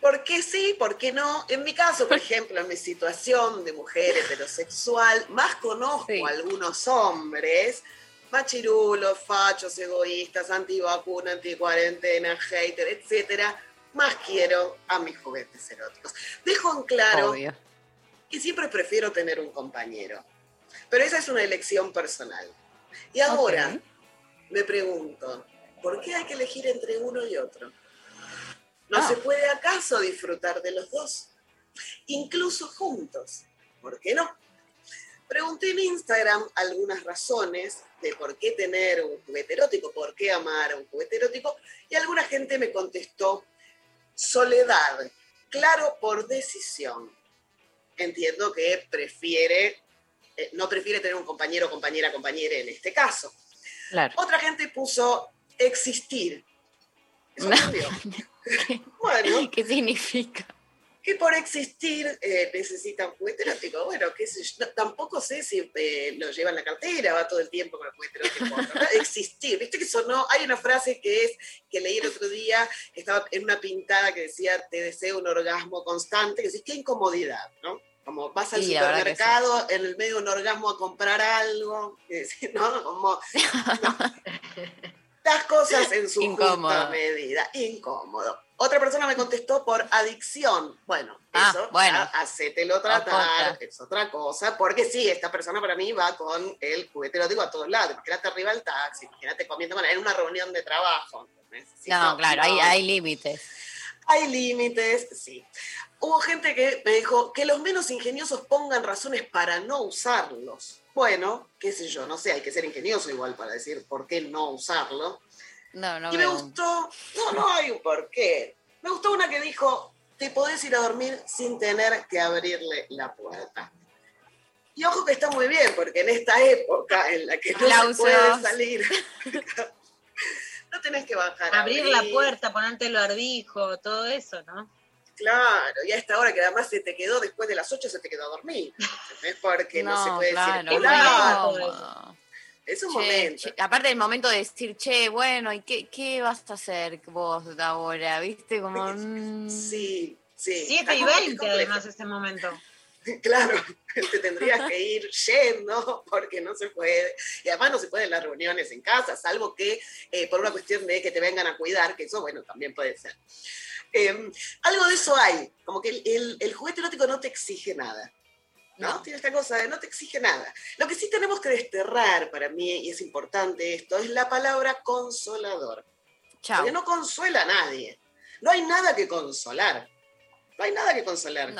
¿Por qué sí? ¿Por qué no? En mi caso, por ejemplo, en mi situación de mujer heterosexual, más conozco a algunos hombres, machirulos, fachos, egoístas, antivacuna, anticuarentena, hater, etcétera, más quiero a mis juguetes eróticos. Dejo en claro Obvio. que siempre prefiero tener un compañero, pero esa es una elección personal. Y ahora me pregunto, ¿por qué hay que elegir entre uno y otro? ¿No Ah. se puede acaso disfrutar de los dos? Incluso juntos. ¿Por qué no? Pregunté en Instagram algunas razones de por qué tener un juguete erótico, por qué amar a un juguete erótico, y alguna gente me contestó, soledad, claro, por decisión. Entiendo que prefiere no prefiere tener un compañero, compañera, compañera en este caso. Claro. Otra gente puso existir. Eso cambió. bueno, ¿Qué significa? que por existir eh, necesitan juguete erótico. Bueno, qué sé yo, no, tampoco sé si eh, lo lleva en la cartera, va todo el tiempo con el juguete erótico. ¿no? Existir, viste que sonó, hay una frase que es, que leí el otro día, estaba en una pintada que decía, te deseo un orgasmo constante, que decís, qué incomodidad, ¿no? Como vas al Sí, supermercado, en el medio de un orgasmo a comprar algo, ¿no? Como, las cosas en su justa Incómodo. medida. Incómodo. Otra persona me contestó por adicción. Bueno, Ah, eso, bueno. ya, hacételo tratar, es otra cosa, porque sí, esta persona para mí va con el juguete erótico a todos lados. Imagínate arriba del taxi, imagínate comiendo él en una reunión de trabajo. No, claro, hay, hay límites. Hay límites, sí. Hubo gente que me dijo que los menos ingeniosos pongan razones para no usarlos. Bueno, qué sé yo, no sé, hay que ser ingenioso igual para decir por qué no usarlo. No, no y me veo. gustó, no, no hay un porqué. Me gustó una que dijo, te podés ir a dormir sin tener que abrirle la puerta. Y ojo que está muy bien, porque en esta época en la que no se Aplausos. puede salir, no tenés que bajar. a Abrir la puerta, ponerte el barbijo, todo eso, ¿no? Claro, y a esta hora que además se te quedó después de las 8 se te quedó a dormir. ¿entendés? Porque no, se puede claro, circular. es incómodo. Es un Che, momento. che, aparte del momento de decir, che, bueno, ¿y qué, qué vas a hacer vos ahora? ¿Viste? Como. mm, Sí, sí. 7 y Está como- 20 complejo. además ese momento. Claro, te tendrías que ir yendo porque no se puede. Y además no se pueden las reuniones en casa, salvo que eh, por una cuestión de que te vengan a cuidar, que eso, bueno, también puede ser. Eh, algo de eso hay, como que el, el- el juguete erótico no te exige nada. ¿no? Tiene esta cosa de no te exige nada. Lo que sí tenemos que desterrar para mí, y es importante esto, es la palabra consolador. Chao. Porque no consuela a nadie. No hay nada que consolar. No hay nada que consolar.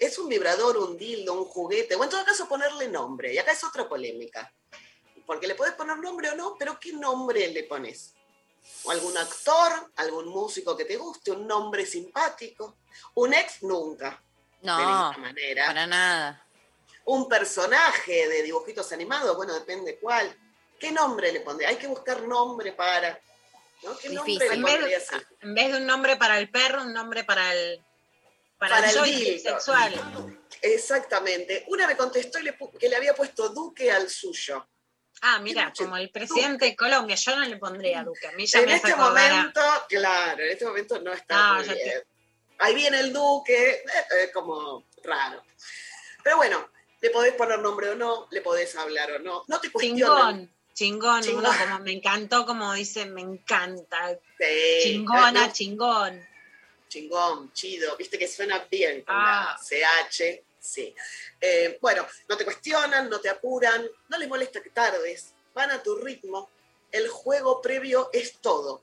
Es un vibrador, un dildo, un juguete, o en todo caso ponerle nombre. Y acá es otra polémica. Porque le podés poner nombre o no, pero ¿qué nombre le pones? O algún actor, algún músico que te guste, un nombre simpático. Un ex nunca. No, de ninguna manera. para nada. Un personaje de dibujitos animados, bueno, depende cuál. ¿Qué nombre le pondré? Hay que buscar nombre para. ¿no? ¿Qué nombre le En vez, pondrías? de, en vez de un nombre para el perro, un nombre para el, para Para el el sexual. Exactamente. Una me contestó y le pu- que le había puesto Duque al suyo. Ah, mira, como el presidente de Colombia, yo no le pondría a Duque. A mí ya En me este a- momento, claro, en este momento no está No, muy ya te- bien. Ahí viene el Duque, eh, eh, como raro. Pero bueno, le podés poner nombre o no, le podés hablar o no. No te cuestionan. Chingón, chingón, Chingón. uno como me encantó, como dice, me encanta. Sí, Chingona, ¿no? chingón. Chingón, chido, viste que suena bien con Ah. la CH, sí. Eh, bueno, no te cuestionan, no te apuran, no les molesta que tardes, van a tu ritmo, el juego previo es todo.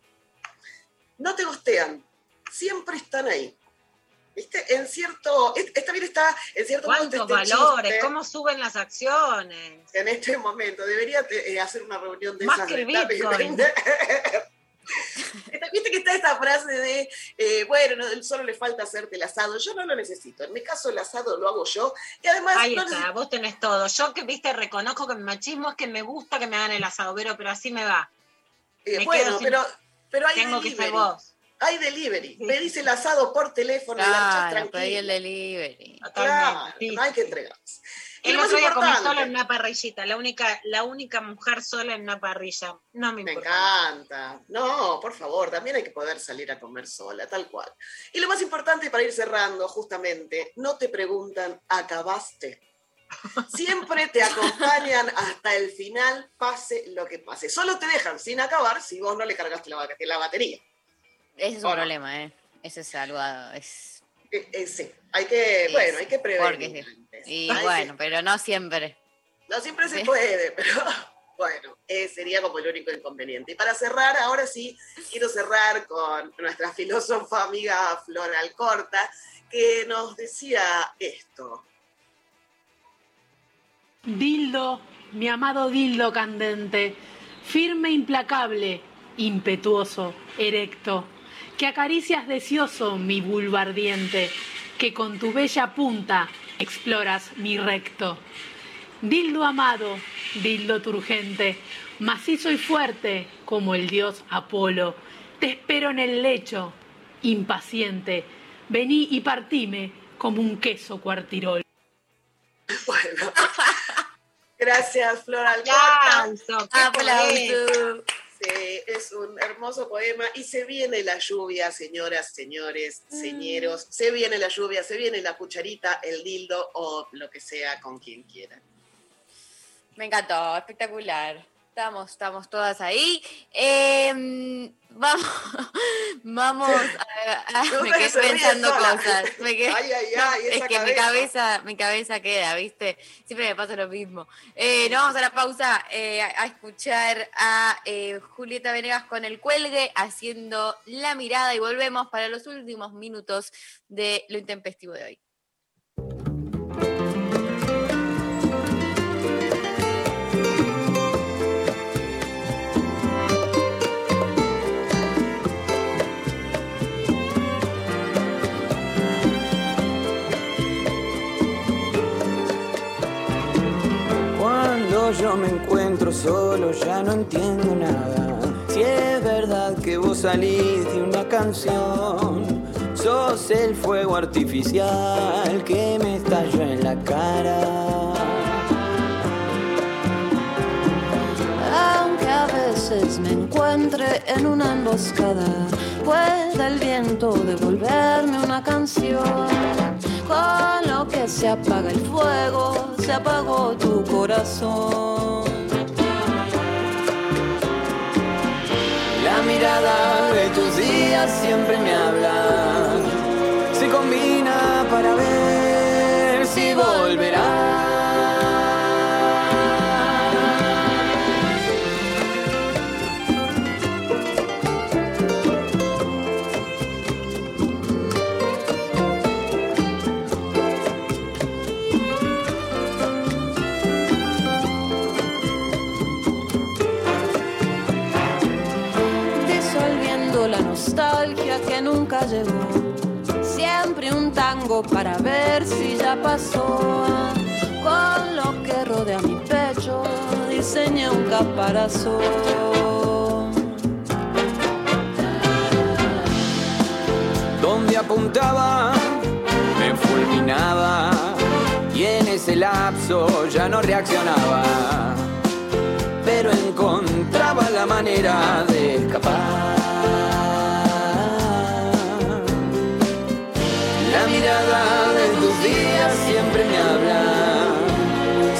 No te gostean, siempre están ahí. ¿Viste? En cierto, es- esta bien está en cierto modo ¿Cuántos este valores? chiste. ¿Cómo suben las acciones? En este momento, debería eh, hacer una reunión de Más esas que el Bitcoin. Viste que está esta frase de, eh, bueno, no, solo le falta hacerte el asado. Yo no lo necesito. En mi caso, el asado lo hago yo. Y además, Ahí no está, necesito- vos tenés todo. Yo que, viste, reconozco que mi machismo es que me gusta que me hagan el asado, pero, pero así me va. eh, me bueno, sin- pero, pero hay Tengo que ser delivery. vos. Hay delivery. Me dice el asado por teléfono, Claro, pedí el delivery. Claro, no hay que entregarse. Y El lo más otro día comí importante- sola en una parrillita, la única, la única mujer sola en una parrilla. No me Me importa. encanta. No, por favor, también hay que poder salir a comer sola, tal cual. Y lo más importante para ir cerrando, justamente, no te preguntan, ¿acabaste? Siempre te acompañan hasta el final, pase lo que pase. Solo te dejan sin acabar si vos no le cargaste la, ba- la batería. Ese es ¿O un no? problema, ¿eh? Ese es algo. Es, Eh, eh, sí, hay que, bueno, hay que porque prevenir. sí. Y Ay, bueno, pero no siempre. No siempre se puede, pero bueno, eh, sería como el único inconveniente. Y para cerrar, ahora sí, quiero cerrar con nuestra filósofa amiga Flor Alcorta, que nos decía esto. Dildo, mi amado dildo candente, firme, implacable, impetuoso, erecto, que acaricias deseoso mi vulva ardiente, que con tu bella punta exploras mi recto. Dildo amado, dildo turgente, macizo y fuerte como el dios Apolo. Te espero en el lecho, impaciente. Vení y partime como un queso cuartirol. Bueno. Gracias, Flor Alcorta. Aplauso. Sí, es un hermoso poema. Y se viene la lluvia, señoras, señores, Mm. señeros. Se viene la lluvia, se viene la cucharita, el dildo o lo que sea con quien quieran. Me encantó, espectacular. Estamos, estamos todas ahí. Eh, vamos, vamos a, a- Me quedé pensando cosas. Me quedé- Ay, ay, no, ay, es que mi cabeza. cabeza, mi cabeza queda, ¿viste? Siempre me pasa lo mismo. Eh, nos vamos a la pausa eh, a, a escuchar a eh, Julieta Venegas con el cuelgue haciendo la mirada y volvemos para los últimos minutos de lo intempestivo de hoy. Yo me encuentro solo ya no entiendo nada. Si es verdad que vos salís de una canción, sos el fuego artificial que me estalló en la cara. Aunque a veces me encuentre en una emboscada, pueda el viento devolverme una canción. Con lo que se apaga el fuego, se apagó tu corazón. La mirada de tus días siempre me habla. Se combina para ver si volverá. Nunca llegó. Siempre un tango para ver si ya pasó. Con lo que rodea mi pecho, diseñé un caparazón. Donde apuntaba, me fulminaba. Y en ese lapso ya no reaccionaba. Pero encontraba la manera de escapar. Mirada de tus días siempre me habla.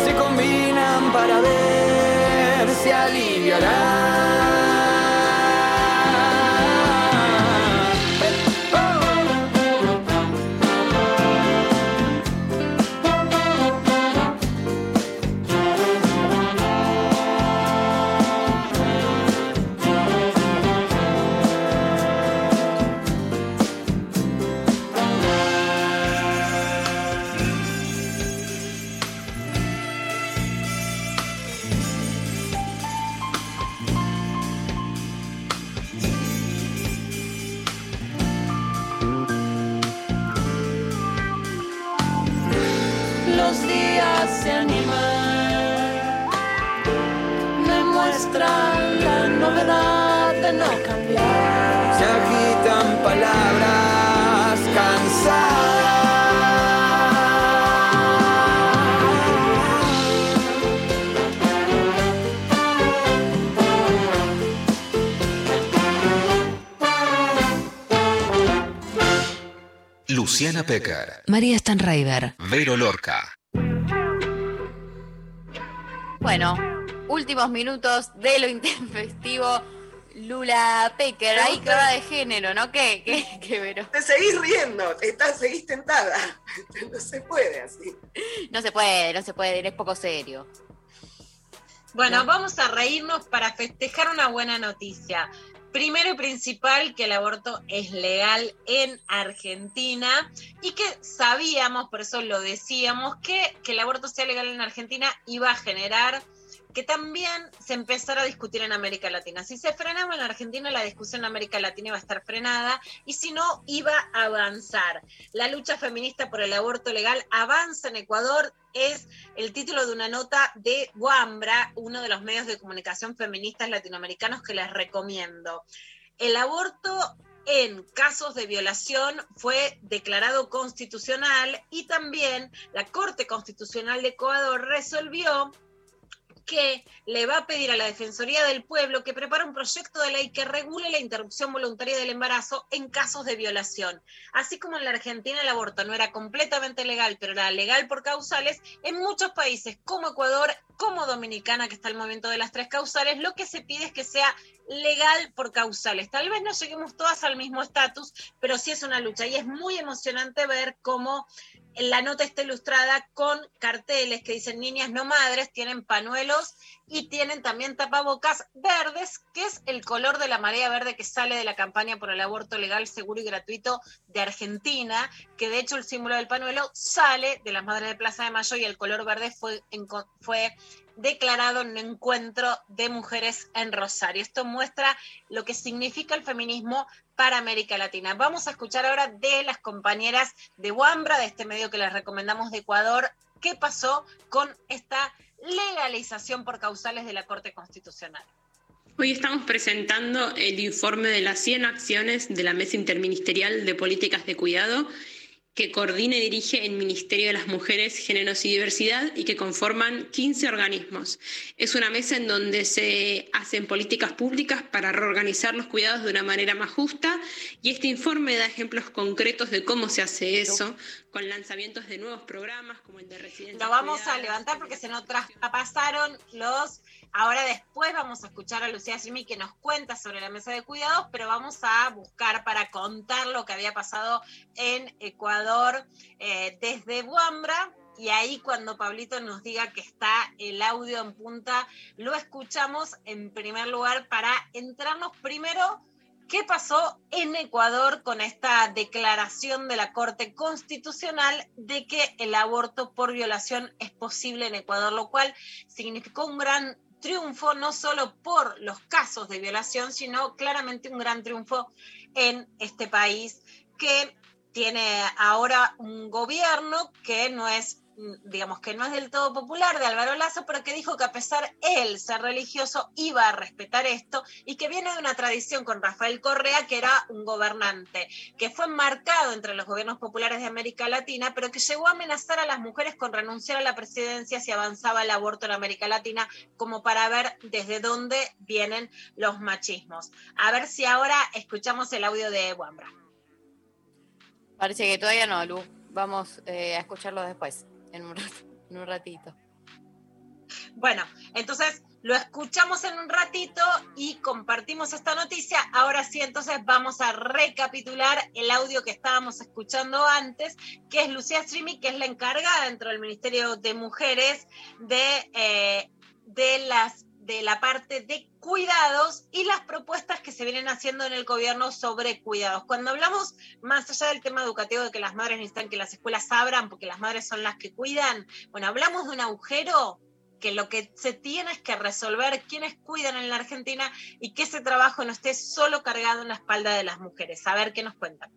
Se combinan para ver si aliviará. Luciana Pecker, María Stanraiver. Vero Lorca. Bueno, últimos minutos de lo intempestivo. Lula Pecker, ahí gusta- clara de género, ¿no? ¿Qué, qué, qué, Vero? Te seguís riendo, estás, seguís tentada. No se puede así. No se puede, no se puede, es poco serio. Bueno, vamos a reírnos para festejar una buena noticia. Primero y principal, que el aborto es legal en Argentina y que sabíamos, por eso lo decíamos, que, que el aborto sea legal en Argentina iba a generar que también se empezara a discutir en América Latina. Si se frenaba en Argentina, la discusión en América Latina iba a estar frenada y si no, iba a avanzar. La lucha feminista por el aborto legal avanza en Ecuador es el título de una nota de Guambra, uno de los medios de comunicación feministas latinoamericanos que les recomiendo. El aborto en casos de violación fue declarado constitucional y también la Corte Constitucional de Ecuador resolvió que le va a pedir a la Defensoría del Pueblo que prepare un proyecto de ley que regule la interrupción voluntaria del embarazo en casos de violación. Así como en la Argentina el aborto no era completamente legal, pero era legal por causales, en muchos países como Ecuador, como Dominicana, que está el momento de las tres causales, lo que se pide es que sea legal por causales. Tal vez no lleguemos todas al mismo estatus, pero sí es una lucha y es muy emocionante ver cómo la nota está ilustrada con carteles que dicen niñas no madres, tienen panuelos y tienen también tapabocas verdes, que es el color de la marea verde que sale de la campaña por el aborto legal, seguro y gratuito de Argentina, que de hecho el símbolo del panuelo sale de las madres de Plaza de Mayo y el color verde fue, fue declarado en un encuentro de mujeres en Rosario. Esto muestra lo que significa el feminismo para América Latina. Vamos a escuchar ahora de las compañeras de Wambra, de este medio que les recomendamos de Ecuador, qué pasó con esta legalización por causales de la Corte Constitucional. Hoy estamos presentando el informe de las 100 acciones de la Mesa Interministerial de Políticas de Cuidado que coordina y dirige el Ministerio de las Mujeres, Géneros y Diversidad y que conforman 15 organismos. Es una mesa en donde se hacen políticas públicas para reorganizar los cuidados de una manera más justa y este informe da ejemplos concretos de cómo se hace eso, con lanzamientos de nuevos programas como el de residencia. Lo vamos a levantar porque se nos traspasaron los Ahora después vamos a escuchar a Lucía Jimmy que nos cuenta sobre la mesa de cuidados, pero vamos a buscar para contar lo que había pasado en Ecuador eh, desde Buambra. Y ahí cuando Pablito nos diga que está el audio en punta, lo escuchamos en primer lugar para entrarnos primero ¿Qué pasó en Ecuador con esta declaración de la Corte Constitucional de que el aborto por violación es posible en Ecuador, lo cual significó un gran triunfo no solo por los casos de violación, sino claramente un gran triunfo en este país que tiene ahora un gobierno que no es digamos que no es del todo popular de Álvaro Lazo, pero que dijo que a pesar él ser religioso iba a respetar esto y que viene de una tradición con Rafael Correa, que era un gobernante, que fue marcado entre los gobiernos populares de América Latina, pero que llegó a amenazar a las mujeres con renunciar a la presidencia si avanzaba el aborto en América Latina, como para ver desde dónde vienen los machismos. A ver si ahora escuchamos el audio de Wambra. Parece que todavía no, Lu. Vamos eh, a escucharlo después en un, ratito. Bueno, entonces lo escuchamos en un ratito y compartimos esta noticia. Ahora sí, entonces vamos a recapitular el audio que estábamos escuchando antes, que es Lucía Strimi, que es la encargada dentro del Ministerio de Mujeres de, eh, de las de la parte de cuidados y las propuestas que se vienen haciendo en el gobierno sobre cuidados. Cuando hablamos más allá del tema educativo de que las madres necesitan que las escuelas abran porque las madres son las que cuidan, bueno, hablamos de un agujero que lo que se tiene es que resolver quiénes cuidan en la Argentina y que ese trabajo no esté solo cargado en la espalda de las mujeres. A ver qué nos cuentan.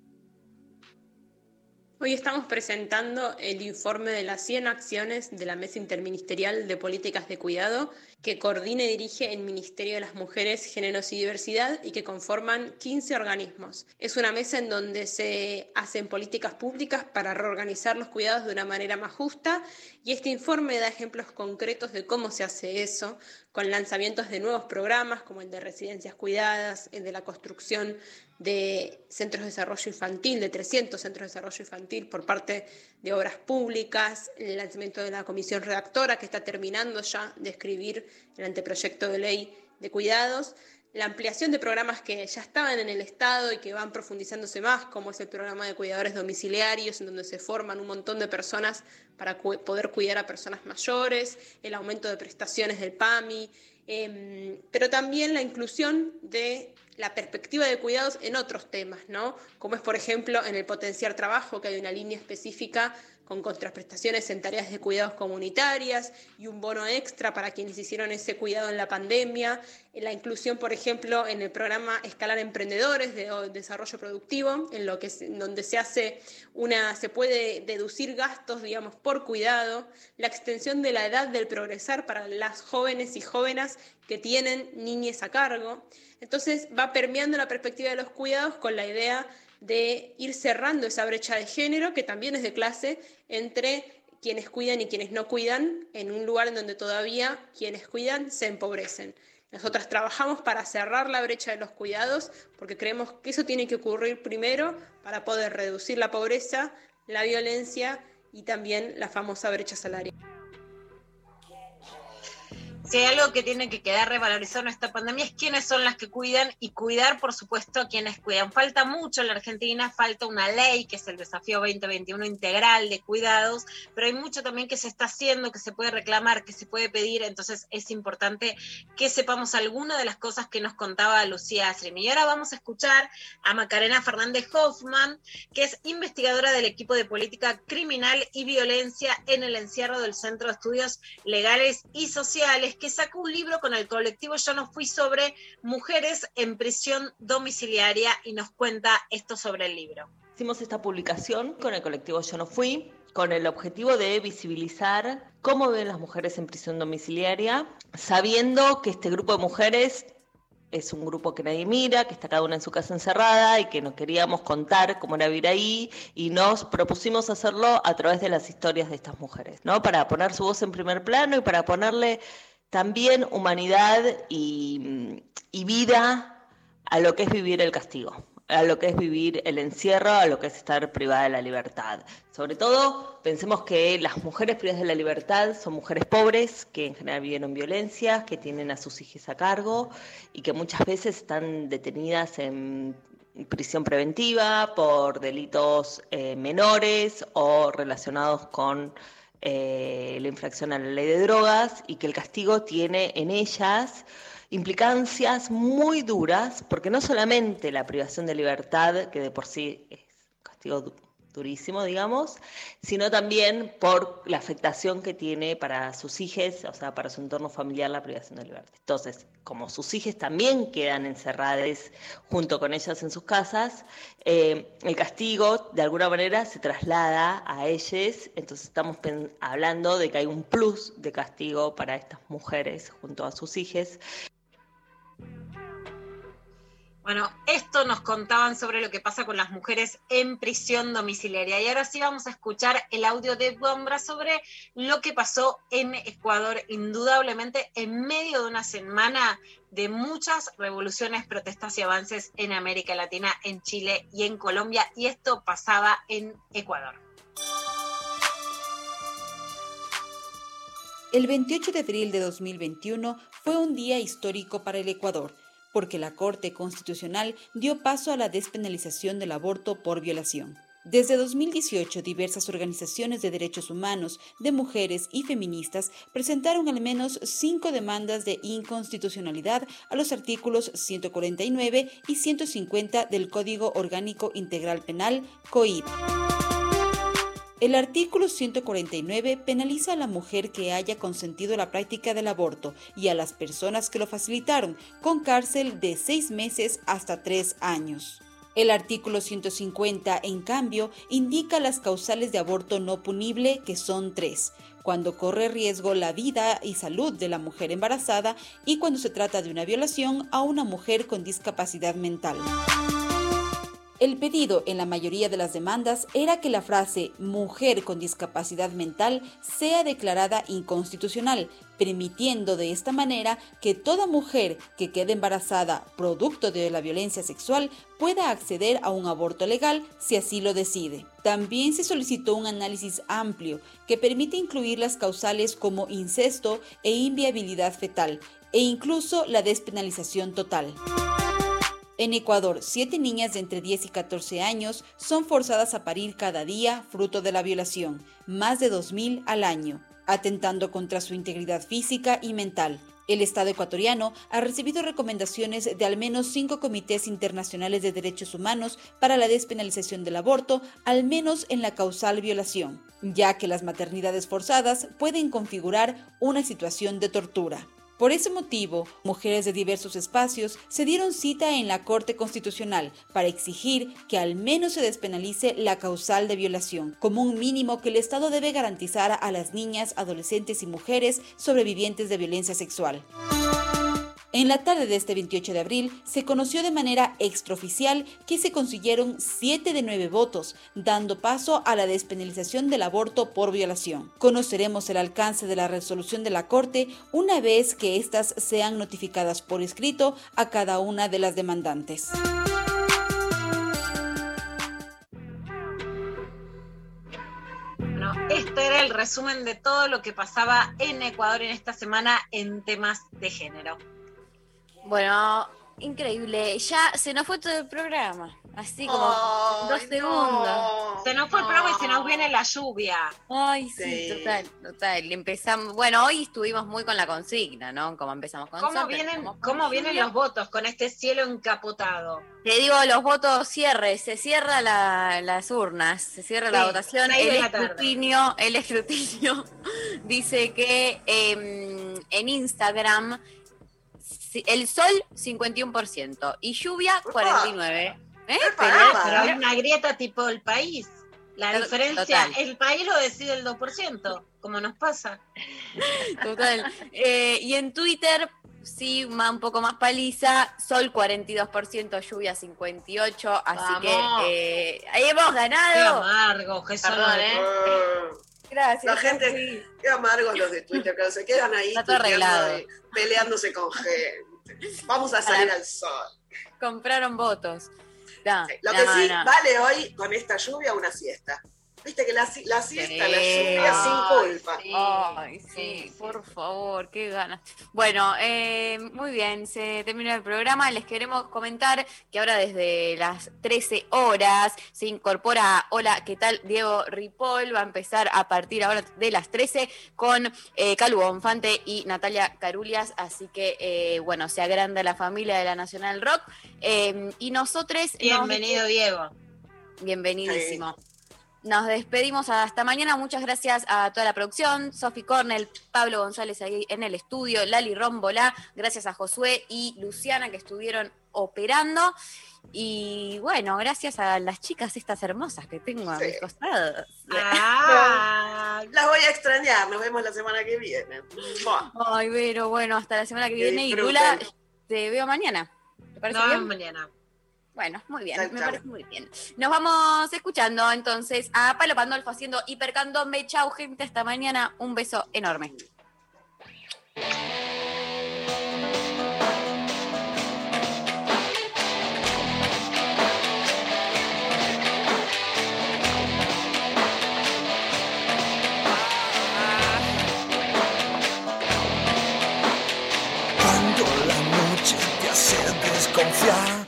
Hoy estamos presentando el informe de las 100 acciones de la Mesa Interministerial de Políticas de Cuidado que coordina y dirige el Ministerio de las Mujeres, Géneros y Diversidad y que conforman 15 organismos. Es una mesa en donde se hacen políticas públicas para reorganizar los cuidados de una manera más justa y este informe da ejemplos concretos de cómo se hace eso, con lanzamientos de nuevos programas como el de residencias cuidadas, el de la construcción de centros de desarrollo infantil, de 300 centros de desarrollo infantil por parte de obras públicas, el lanzamiento de la comisión redactora que está terminando ya de escribir el anteproyecto de ley de cuidados, la ampliación de programas que ya estaban en el Estado y que van profundizándose más, como es el programa de cuidadores domiciliarios, en donde se forman un montón de personas para poder cuidar a personas mayores, el aumento de prestaciones del PAMI, em, pero también la inclusión de la perspectiva de cuidados en otros temas, ¿no? Como es, por ejemplo, en el potenciar trabajo, que hay una línea específica con contraprestaciones en tareas de cuidados comunitarias y un bono extra para quienes hicieron ese cuidado en la pandemia, la inclusión, por ejemplo, en el programa Escalar Emprendedores de Desarrollo Productivo, en lo que es- donde se hace una, se puede deducir gastos, digamos, por cuidado, la extensión de la edad del progresar para las jóvenes y jóvenes que tienen niñes a cargo. Entonces va permeando la perspectiva de los cuidados con la idea de ir cerrando esa brecha de género, que también es de clase, entre quienes cuidan y quienes no cuidan, en un lugar en donde todavía quienes cuidan se empobrecen. Nosotras trabajamos para cerrar la brecha de los cuidados porque creemos que eso tiene que ocurrir primero para poder reducir la pobreza, la violencia y también la famosa brecha salarial. Si hay algo que tiene que quedar revalorizado en esta pandemia es quiénes son las que cuidan y cuidar, por supuesto, a quienes cuidan. Falta mucho en la Argentina, falta una ley que es el desafío 2021 integral de cuidados, pero hay mucho también que se está haciendo, que se puede reclamar, que se puede pedir, entonces es importante que sepamos alguna de las cosas que nos contaba Lucía Asrim. Y ahora vamos a escuchar a Macarena Fernández Hoffman, que es investigadora del equipo de política criminal y violencia en el encierro del Centro de Estudios Legales y Sociales, que sacó un libro con el colectivo Yo no fui sobre mujeres en prisión domiciliaria y nos cuenta esto sobre el libro. Hicimos esta publicación con el colectivo Yo no fui, con el objetivo de visibilizar cómo ven las mujeres en prisión domiciliaria, sabiendo que este grupo de mujeres es un grupo que nadie mira, que está cada una en su casa encerrada y que nos queríamos contar cómo era vivir ahí y nos propusimos hacerlo a través de las historias de estas mujeres, ¿no? Para poner su voz en primer plano y para ponerle también humanidad y, y vida a lo que es vivir el castigo, a lo que es vivir el encierro, a lo que es estar privada de la libertad. Sobre todo, pensemos que las mujeres privadas de la libertad son mujeres pobres, que en general vivieron violencia, que tienen a sus hijos a cargo y que muchas veces están detenidas en prisión preventiva por delitos eh, menores o relacionados con eh, la infracción a la ley de drogas y que el castigo tiene en ellas implicancias muy duras, porque no solamente la privación de libertad, que de por sí es un castigo durísimo, digamos, sino también por la afectación que tiene para sus hijos, o sea, para su entorno familiar la privación de libertad. Entonces, como sus hijos también quedan encerrados junto con ellas en sus casas, eh, el castigo de alguna manera se traslada a ellos, entonces estamos hablando de que hay un plus de castigo para estas mujeres junto a sus hijos. Bueno, esto nos contaban sobre lo que pasa con las mujeres en prisión domiciliaria. Y ahora sí vamos a escuchar el audio de Bombra sobre lo que pasó en Ecuador, indudablemente en medio de una semana de muchas revoluciones, protestas y avances en América Latina, en Chile y en Colombia. Y esto pasaba en Ecuador. El 28 de abril de 2021 fue un día histórico para el Ecuador, porque la Corte Constitucional dio paso a la despenalización del aborto por violación. Desde 2018, diversas organizaciones de derechos humanos, de mujeres y feministas presentaron al menos cinco demandas de inconstitucionalidad a los artículos 149 y 150 del Código Orgánico Integral Penal, COIP. El artículo 149 penaliza a la mujer que haya consentido la práctica del aborto y a las personas que lo facilitaron con cárcel de seis meses hasta tres años. El artículo 150, en cambio, indica las causales de aborto no punible, que son tres, cuando corre riesgo la vida y salud de la mujer embarazada y cuando se trata de una violación a una mujer con discapacidad mental. El pedido en la mayoría de las demandas era que la frase mujer con discapacidad mental sea declarada inconstitucional, permitiendo de esta manera que toda mujer que quede embarazada producto de la violencia sexual pueda acceder a un aborto legal si así lo decide. También se solicitó un análisis amplio que permite incluir las causales como incesto e inviabilidad fetal e incluso la despenalización total. En Ecuador, siete niñas de entre 10 y 14 años son forzadas a parir cada día fruto de la violación, más de 2.000 al año, atentando contra su integridad física y mental. El Estado ecuatoriano ha recibido recomendaciones de al menos cinco comités internacionales de derechos humanos para la despenalización del aborto, al menos en la causal violación, ya que las maternidades forzadas pueden configurar una situación de tortura. Por ese motivo, mujeres de diversos espacios se dieron cita en la Corte Constitucional para exigir que al menos se despenalice la causal de violación, como un mínimo que el Estado debe garantizar a las niñas, adolescentes y mujeres sobrevivientes de violencia sexual. En la tarde de este 28 de abril se conoció de manera extraoficial que se consiguieron 7 de 9 votos, dando paso a la despenalización del aborto por violación. Conoceremos el alcance de la resolución de la Corte una vez que éstas sean notificadas por escrito a cada una de las demandantes. Este era el resumen de todo lo que pasaba en Ecuador en esta semana en temas de género. Bueno, increíble. Ya se nos fue todo el programa. Así como dos segundos. Se nos fue el programa y se nos viene la lluvia. Ay, sí, Sí. total, total. Empezamos, bueno, hoy estuvimos muy con la consigna, ¿no? Como empezamos con ¿Cómo Sol, vienen, con cómo vienen los votos con este cielo encapotado? Te digo, los votos cierre, se cierra la- las urnas, se cierra la Sí, votación, seis de el la escrutinio, el escrutinio dice que em, en Instagram el sol 51% y lluvia 49%. ¿Eh? Pero, Pero- pero hay una grieta tipo el país. La Total. diferencia, el país lo decide el 2%, como nos pasa. Total. Eh, y en Twitter, sí, un poco más paliza, sol 42%, lluvia 58%, así Vamos. que eh, ahí hemos Qué ganado. amargo, Jesús. Perdón, ¿eh? Gracias. La gente, Sofi. qué amargos los de Twitter, que se quedan ahí Está todo tuiteando arreglado. y peleándose con gente. Vamos a salir al sol. Compraron votos. Lo que sí vale hoy con esta lluvia una siesta. Viste que la, si- la siesta, la Sí. lluvia sin culpa. Ay, sí, por favor, qué ganas. Bueno, eh, muy bien, se terminó el programa. Les queremos comentar que ahora desde las 13 horas se incorpora Hola, ¿qué tal? Diego Ripoll va a empezar a partir ahora de las 13 con eh, Calu Bonfante y Natalia Carulias. Así que, eh, bueno, se agranda la familia de la Nacional Rock. Eh, y nosotros... Bienvenido, Diego. Bienvenidísimo. Nos despedimos hasta mañana. Muchas gracias a toda la producción. Sofi Cornell, Pablo González ahí en el estudio, Lali Rombolá, gracias a Josué y Luciana que estuvieron operando. Y bueno, gracias a las chicas estas hermosas que tengo a Sí. mis costados. Ah, Las voy a extrañar, nos vemos la semana que viene. Buah. Ay, pero bueno, hasta la semana que Que viene. Y. Lula, te veo mañana. ¿Te parece bien? vemos mañana. Bueno, muy bien, Chau, me chau. parece muy bien. Nos vamos escuchando entonces a Palo Pandolfo haciendo hipercandombe. Chau, gente, hasta mañana. Un beso enorme. Cuando la noche te hace desconfiar,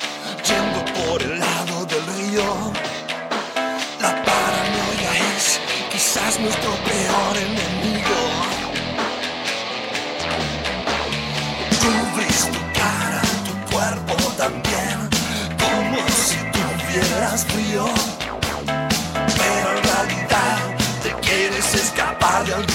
quizás nuestro peor enemigo. Cubrís tu cara, tu cuerpo también, como si tuvieras frío, pero en realidad te quieres escapar de algún